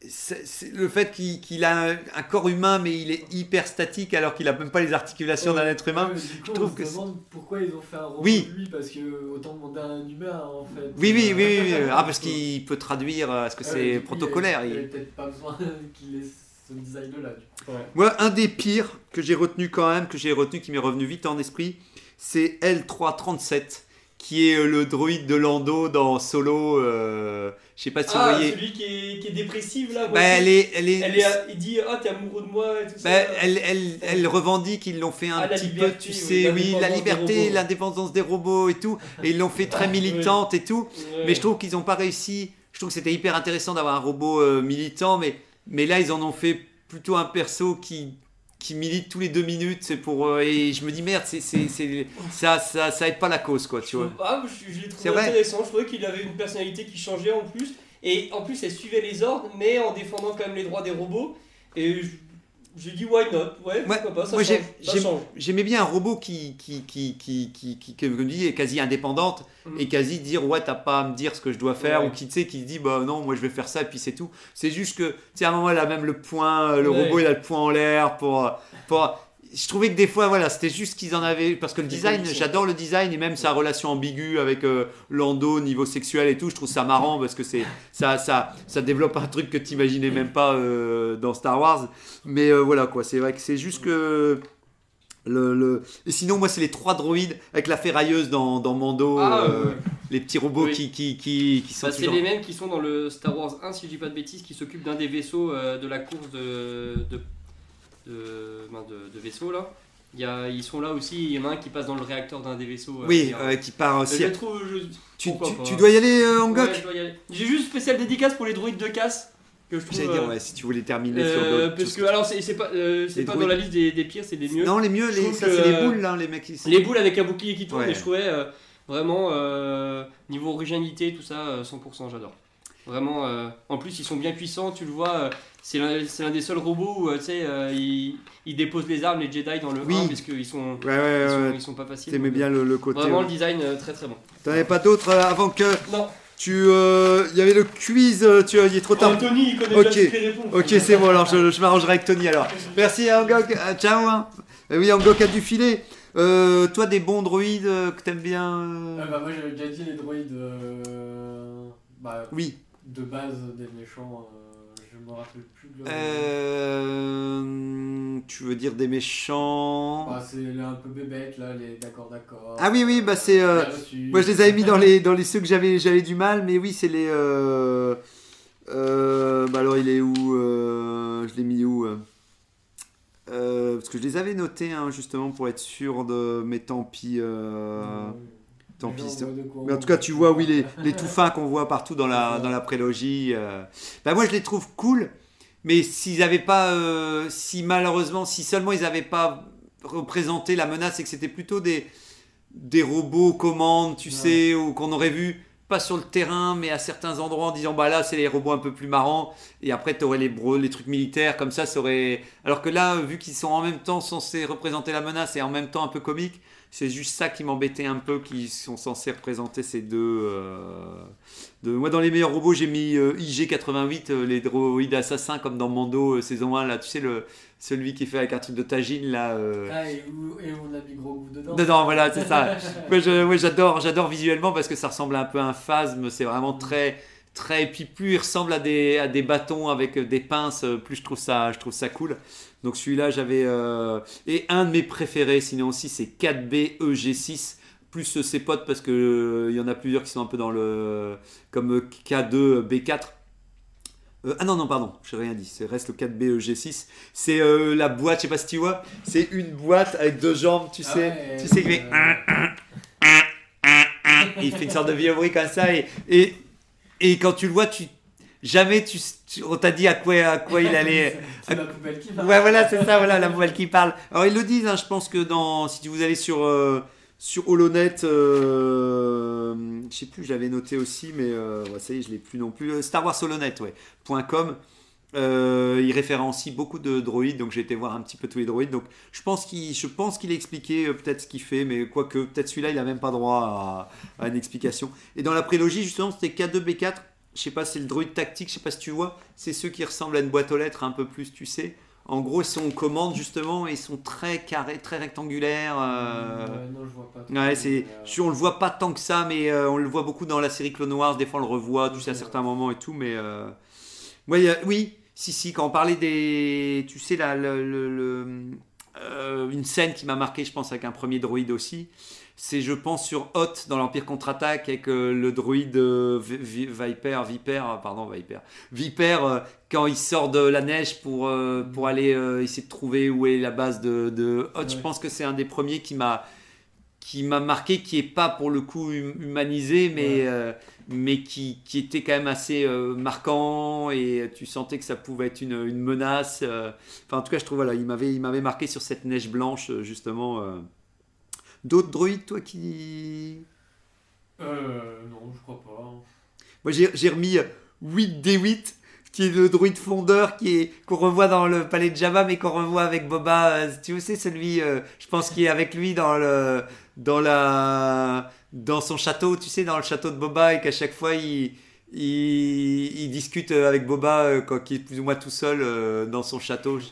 C'est- c'est le fait qu'il qu'il a un, un corps humain, mais il est hyper statique alors qu'il a même pas les articulations d'un être humain. Ouais, du coup, je trouve on que se c'est- demande pourquoi ils ont fait un robot Oui. de lui parce que autant demander à un humain en fait. Oui, oui, Euh, oui, oui, oui. Ah, parce qu'il peut traduire, euh, parce que ouais, c'est protocolaire. Il il- n'y avait peut-être pas besoin qu'il ait ce design-là. du coup. Moi, un des pires que j'ai retenu quand même, que j'ai retenu, qui m'est revenu vite en esprit, c'est L337, qui est euh, le droïde de Lando dans Solo. euh, je sais pas si Ah, vous voyez. celui qui est, qui est dépressif là. Bah, elle est, elle est, Elle est, il dit Ah, t'es amoureux de moi et tout bah, ça. elle, elle, elle revendique, ils l'ont fait un Ah, petit liberté, peu, tu oui, sais, oui, la liberté, l'indépendance des robots et tout, et ils l'ont fait très Ah, militante et tout. Ouais. Mais je trouve qu'ils n'ont pas réussi. Je trouve que c'était hyper intéressant d'avoir un robot euh, militant, mais, mais là, ils en ont fait plutôt un perso qui, qui milite tous les deux minutes. C'est pour, euh, et je me dis, merde, c'est, ça, ça, ça aide pas la cause, quoi, tu vois. Ah, je, je l'ai C'est trouvé vrai. intéressant. Je trouvais qu'il avait une personnalité qui changeait en plus. Et en plus, elle suivait les ordres, mais en défendant quand même les droits des robots. Et je- j'ai dit why not? Ouais, Ouais, pourquoi pas, ça moi, change. j'ai- ça j'ai- change. J'aimais bien un robot qui, qui, qui, qui, qui, qui, comme je dis, est quasi indépendante Mhm. et quasi dire ouais t'as pas à me dire ce que je dois faire Ouais. ou qui tu sais qui dit bah non moi je vais faire ça et puis c'est tout. C'est juste que tu sais à un moment a même le point, euh, le Ouais. robot il a le point en l'air pour pour. Je trouvais que des fois voilà c'était juste qu'ils en avaient parce que le Des design j'adore le design et même sa relation ambiguë avec euh, Lando niveau sexuel et tout je trouve ça marrant parce que c'est ça ça ça développe un truc que tu imaginais même pas euh, dans Star Wars. Mais euh, voilà quoi c'est vrai que c'est juste que le, le- Et sinon, moi, c'est les trois droïdes avec la ferrailleuse dans, dans Mando, Ah, euh, les petits robots Oui. qui, qui, qui, qui sont Bah, c'est toujours... les mêmes qui sont dans le Star Wars 1, si je dis pas de bêtises, qui s'occupent d'un des vaisseaux euh, de la course de, de, de, ben, de- de vaisseaux là. Il y a, ils sont là aussi, il y en a un qui passe dans le réacteur d'un des vaisseaux. euh, Oui, euh, qui part Euh, aussi. je trouve, je- Tu, pourquoi tu, pas. tu dois y aller, euh, Angok Ouais. J'ai juste spécial dédicace pour les droïdes de casse que je trouve. J'allais dire, euh, ouais, si tu voulais terminer euh, sur d'autres parce que alors c'est c'est pas, euh, c'est pas dans la liste des, des pires, c'est des mieux. Non, les mieux, Je les, trouve ça, que, c'est les euh, boules, là, les mecs. Les boules avec un bouclier qui tourne, Ouais. et je trouvais euh, vraiment euh, niveau originalité, tout ça, euh, 100%, j'adore. Vraiment, euh, en plus ils sont bien puissants, tu le vois, euh, c'est l'un c'est l'un des seuls robots où euh, tu sais, euh, ils, ils déposent les armes, les Jedi dans le Oui. 1 parce qu'ils sont, Ouais, ouais, ils sont, ils sont pas faciles. T'aimais bien le, le côté... Vraiment euh, le design euh, très très bon. T'en avais pas d'autres euh, avant que Non, tu... euh, Il y y avait le quiz, euh, tu il est trop tard. Anthony il connaît Ok. déjà toutes les réponses. Ok, c'est bon, alors je, je m'arrangerai avec Tony alors. Merci Angok, Euh, ciao hein. Euh, Oui, Angok a du filet. Euh, toi, des bons droïdes euh, que t'aimes bien euh, Ah bah, moi j'avais déjà dit les droïdes euh, bah, Oui. de base des méchants, euh, je me rappelle plus de. Euh, tu veux dire des méchants? Bah, c'est un peu bébêtes là, les d'accord d'accord. Ah oui, oui, bah, c'est, euh. Moi, je les avais mis dans les, dans les ceux que j'avais, j'avais du mal, mais oui, c'est les. Euh, bah alors, il est où Je l'ai mis où Parce que je les avais notés, hein, justement, pour être sûr de. Mais tant pis. Tant pis. Mais en tout cas, tu vois, oui, les, les tout fins qu'on voit partout dans la, dans la prélogie. euh, Bah, moi, je les trouve cool, mais s'ils n'avaient pas. euh, si malheureusement, si seulement ils n'avaient pas représenté la menace et que c'était plutôt des, des robots commandes, tu Ouais. sais, ou qu'on aurait vu. Pas sur le terrain, mais à certains endroits en disant bah là c'est les robots un peu plus marrants et après tu aurais les, bro- les trucs militaires comme ça ça aurait alors que là vu qu'ils sont en même temps censés représenter la menace et en même temps un peu comique c'est juste ça qui m'embêtait un peu, qu'ils sont censés représenter ces deux. euh. Moi, dans les meilleurs robots, j'ai mis euh, IG-88, euh, les droïdes assassins, comme dans Mando saison 1, là, tu sais, le... celui qui est fait avec un truc de tagine, là. Ah, et, où, et on a mis gros goût dedans. Dedans, voilà, c'est ça. Moi, ouais, j'adore visuellement parce que ça ressemble un peu à un phasme. C'est vraiment très, très. Et puis plus il ressemble à des, à des bâtons avec des pinces, euh, plus je trouve ça, je trouve ça cool. Donc celui-là, j'avais. euh, Et un de mes préférés, sinon aussi, c'est 4B EG6 plus euh, ses potes parce que euh, il y en a plusieurs qui sont un peu dans le comme euh, K2 B4. Euh, ah non, non, pardon, j'ai rien dit. C'est reste le 4B EG6. C'est euh, la boîte, je sais pas si tu vois. C'est une boîte avec deux jambes, tu Ah sais. ouais, tu sais qu'il fait. euh, Et il fait une sorte de vieux bruit comme ça. Et, et, et quand tu le vois, tu jamais tu, tu- on t'a dit à quoi, à quoi il allait. C'est la poubelle qui parle. Ouais, voilà, c'est ça, voilà, la nouvelle qui parle. Alors, ils le disent, hein, je pense que dans, si vous allez sur, euh, sur Holonet, euh, je sais plus, je l'avais noté aussi, mais euh, ouais, ça y est, je l'ai plus non plus. Euh, Star Wars Holonet, ouais, .com. Euh, il référencie beaucoup de droïdes, donc j'ai été voir un petit peu tous les droïdes. Donc je pense qu'il, je pense qu'il a expliqué euh, peut-être ce qu'il fait, mais quoique peut-être celui-là il a même pas droit à, à une explication. Et dans la prélogie justement c'était K2B4 je sais pas, c'est le droïde tactique, je sais pas si tu vois, c'est ceux qui ressemblent à une boîte aux lettres un peu plus, tu sais. En gros, ils sont en commande justement et ils sont très carrés, très rectangulaires. euh, Ouais, non, je vois pas. Ouais, c'est, euh, on le voit pas tant que ça, mais euh, on le voit beaucoup dans la série Clone Wars. Des fois, on le revoit, tu sais, à certains moments et tout. Mais euh, a- oui, si, si. Quand on parlait des, tu sais, la, le- le- le- euh, une scène qui m'a marqué, je pense, avec un premier droïde aussi. C'est, je pense, sur Hot dans l'Empire contre-attaque avec euh, le droïde euh, Vi- Vi- Viper, Viper, pardon, Viper, Viper, quand il sort de la neige pour, pour aller essayer de trouver où est la base de, de Hot. Je pense que c'est un des premiers qui m'a qui m'a marqué, qui est pas pour le coup hum- humanisé, mais, Ouais. euh, mais qui, qui était quand même assez euh, marquant et tu sentais que ça pouvait être une, une menace. euh. Enfin, en tout cas, je trouve, voilà, il m'avait, il m'avait marqué sur cette neige blanche, justement. euh. D'autres droïdes, toi, qui. Euh, non, je crois pas. Moi, j'ai, j'ai remis euh, 8D8, qui est le droïde fondeur qui est, qu'on revoit dans le palais de Jabba, mais qu'on revoit avec Boba. Tu sais, celui, euh, je pense, qui est avec lui dans le. Dans la. Dans son château, tu sais, dans le château de Boba, et qu'à chaque fois, il. Il, il discute avec Boba euh, quand il est plus ou moins tout seul euh, dans son château. Je-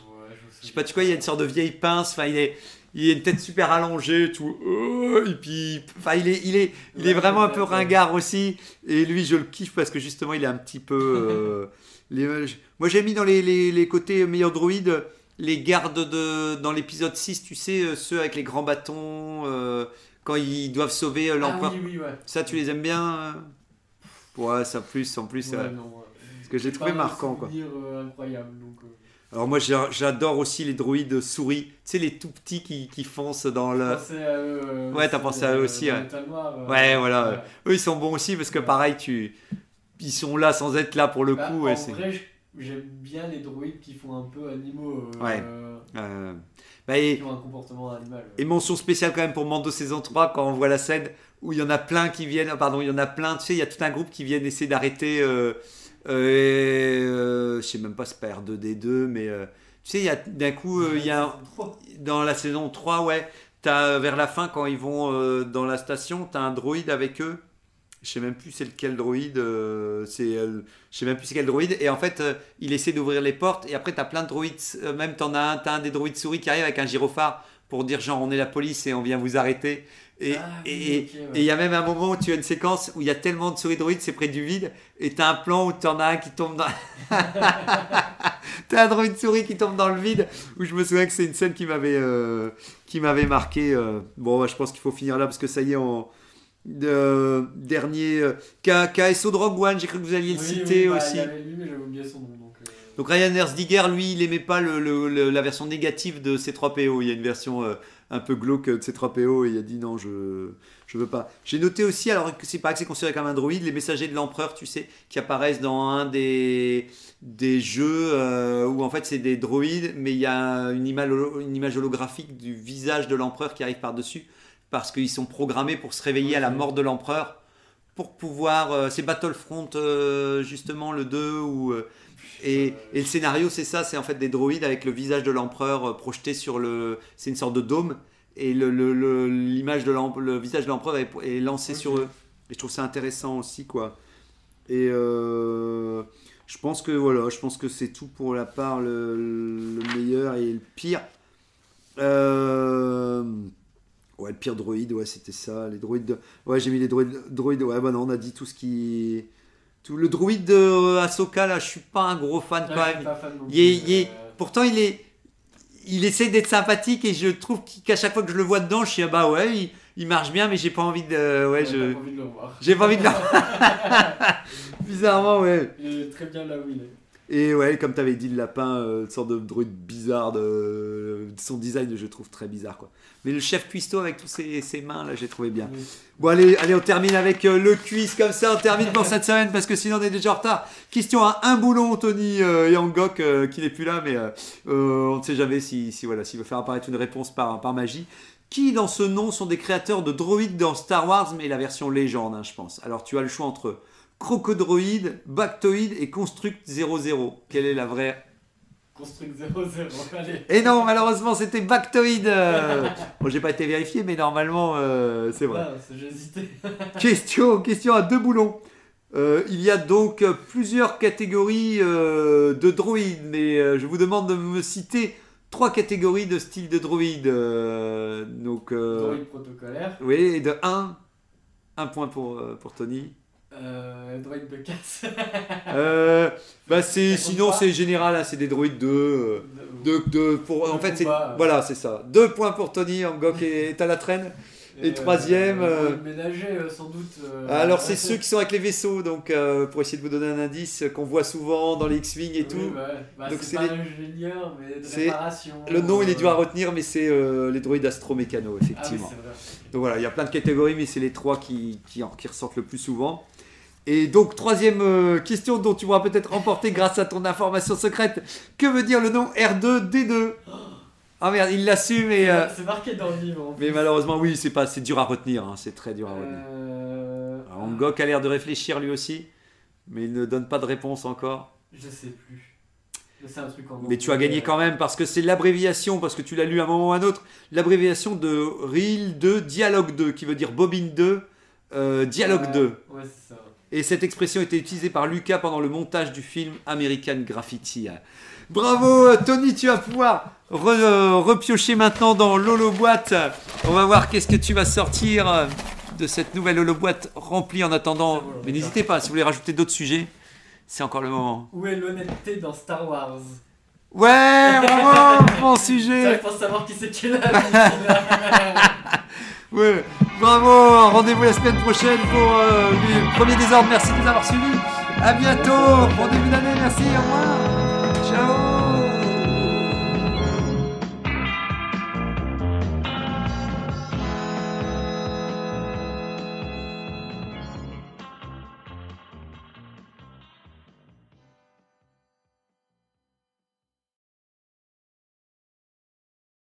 sais pas, tu vois, il y a une sorte de vieille pince. Enfin, il est, il a une tête super allongée, tout. euh, et puis, enfin, il est, il est, il est vraiment un peu ringard aussi. Et lui, je le kiffe parce que justement, il est un petit peu. euh, les- moi, j'ai mis dans les, les, les côtés meilleurs droïdes les gardes de dans l'épisode 6, tu sais, euh, ceux avec les grands bâtons euh, quand ils doivent sauver euh, Ah l'empereur. oui, oui, ouais. Ça, tu les aimes bien Ouais, ça plus, en plus, Ouais, euh, non, ouais. parce que je l'ai trouvé marquant, quoi. euh, incroyable, donc. Alors moi j'a- j'adore aussi les droïdes souris, tu sais les tout petits qui, qui foncent dans le... pensé à eux, Ouais, t'as pensé à eux aussi, ouais. noir, voilà, Eux ils sont bons aussi parce que pareil tu... Ils sont là sans être là pour le Bah, coup. en vrai, je- j'aime bien les droïdes qui font un peu animaux. euh, Ouais. euh, euh, bah, et, qui ont un comportement animal. et mention spéciale quand même pour Mando saison 3 quand on voit la scène où il y en a plein qui viennent... ah, Pardon, il y en a plein, tu sais, il y a tout un groupe qui viennent essayer d'arrêter... Euh, euh, je sais même pas, c'est pas R2D2, mais... euh, tu sais, il y a d'un coup, euh, il y a... dans la saison 3, ouais, t'as vers la fin quand ils vont euh, dans la station, t'as un droïde avec eux. Je sais même plus c'est lequel droïde, euh, c'est euh, je sais même plus c'est quel droïde et en fait euh, il essaie d'ouvrir les portes et après t'as plein de droïdes euh, même t'en as un t'as un des droïdes souris qui arrive avec un gyrophare pour dire genre on est la police et on vient vous arrêter et Ah, oui, et- ouais. il y a même un moment où tu as une séquence où il y a tellement de souris droïdes c'est près du vide et t'as un plan où t'en as un qui tombe dans t'as un droïde souris qui tombe dans le vide où je me souviens que c'est une scène qui m'avait euh, qui m'avait marqué. Bon, ouais, je pense qu'il faut finir là parce que ça y est, on. Euh, dernier. euh, KSO de Rogue One, j'ai cru que vous alliez le Oui, citer oui, bah, aussi. Il y avait lui, mais j'avais oublié son nom. Donc, euh, Donc Ryan Erzdiger, lui, il aimait pas le, le- le- la version négative de C3PO. Il y a une version euh, un peu glauque de C3PO et il a dit non, je je veux pas. J'ai noté aussi, alors que c'est pas que c'est considéré comme un droïde, les messagers de l'empereur, tu sais, qui apparaissent dans un des des jeux euh, où en fait c'est des droïdes, mais il y a une image, holo- une image holographique du visage de l'empereur qui arrive par-dessus parce qu'ils sont programmés pour se réveiller à la mort de l'empereur pour pouvoir. euh, c'est Battlefront euh, justement le 2 où. euh, et, et le scénario, c'est ça, c'est en fait des droïdes avec le visage de l'empereur projeté sur le. C'est une sorte de dôme, et le, le- le- l'image de le visage de l'empereur est, est lancé sur eux. Et je trouve ça intéressant aussi, quoi. Et euh, je pense que voilà, je pense que c'est tout pour la part le, le meilleur et le pire. Euh, Ouais, le pire droïde, ouais, c'était ça. Les droïdes. de- Ouais, j'ai mis les droïdes. droïdes ouais, bah non, on a dit tout ce qui. Tout... Le droïde de euh, Ahsoka, là, je suis pas un gros fan là, quand même. fan Il est- il est- euh, Pourtant, il est. Il essaie d'être sympathique et je trouve qu'à chaque fois que je le vois dedans, je suis ah bah ouais, il, il marche bien, mais j'ai pas envie de. Ouais, ouais, je. t'as pas envie de le voir. J'ai pas envie de le. Bizarrement, ouais. Il est très bien là où il est. Et ouais, comme t'avais dit, le lapin, euh, une sorte de druide bizarre, de... son design, je trouve très bizarre, quoi. Mais le chef cuistot avec tous ses, ses mains, là, j'ai trouvé bien. Oui. Bon, allez, allez, on termine avec euh, le quiz, comme ça, on termine pour cette semaine, parce que sinon on est déjà en retard. Question à un boulon, Tony euh, Yangok, euh, qui n'est plus là, mais euh, euh, on ne sait jamais si, si voilà, s'il veut faire apparaître une réponse par, par magie. Qui dans ce nom sont des créateurs de droïdes dans Star Wars, mais la version légende, hein, je pense. Alors tu as le choix entre Crocodroïde, Bactoïde et Construct 00. Quelle est la vraie Construct 0-0. Allez. Et non, malheureusement, c'était Bactoïde. euh. Bon, j'ai pas été vérifié, mais normalement, euh, c'est vrai. Ah, hésité. Question, question à deux boulons. Euh, il y a donc plusieurs catégories euh, de droïdes, mais je vous demande de me citer trois catégories de style de droïde. Euh, donc, Droïde protocolaire. oui, et de 1, un point pour, pour Tony. Euh, droïde de casse. Euh, bah c'est, sinon, c'est général, hein, c'est des droïdes de. euh, de, de- pour, De en fait, c'est, euh. voilà, c'est ça. Deux points pour Tony, Angok est, à la traîne. Et troisième, euh, droïde ménager, euh, sans doute. euh, Alors, c'est ceux qui sont avec les vaisseaux, donc euh, pour essayer de vous donner un indice euh, qu'on voit souvent dans les X-Wing et oui, tout. ouais. Bah, Donc, c'est pas les- l'ingénieur, mais de réparation. Le nom, il est dur à euh, retenir, mais c'est euh, les droïdes astromécano, Ah oui, effectivement. donc voilà, il y a plein de catégories, mais c'est les trois qui, qui ressortent le plus souvent. Et donc, troisième euh, question dont tu pourras peut-être remporter grâce à ton information secrète. Que veut dire le nom R2D2 Ah merde, il l'assume, mais, euh, C'est marqué dans le livre. en mais plus. malheureusement, oui, c'est pas, c'est dur à retenir, hein, c'est très dur à retenir. Euh, Alors, Angok a l'air de réfléchir lui aussi, mais il ne donne pas de réponse encore. Je sais plus. C'est un truc en Mais tu as gagné quand même parce que c'est l'abréviation, parce que tu l'as lu à un moment ou à un autre, l'abréviation de Reel 2, Dialogue 2, qui veut dire bobine 2, euh, Dialogue 2. Ouais, c'est ça. Et cette expression a été utilisée par Lucas pendant le montage du film American Graffiti. Bravo euh, Tony, tu vas pouvoir re- euh, repiocher maintenant dans l'holo boîte. On va voir qu'est-ce que tu vas sortir euh, de cette nouvelle holo boîte remplie en attendant. Mais n'hésitez pas, si vous voulez rajouter d'autres sujets, c'est encore le moment. Où est l'honnêteté dans Star Wars? Ouais, bravo, bon Ça, sujet. je pense savoir qui c'est qui. Ouais, bravo, rendez-vous la semaine prochaine pour euh, le premier désordre. Merci de nous avoir suivis. À bientôt, bon début d'année, merci, au revoir.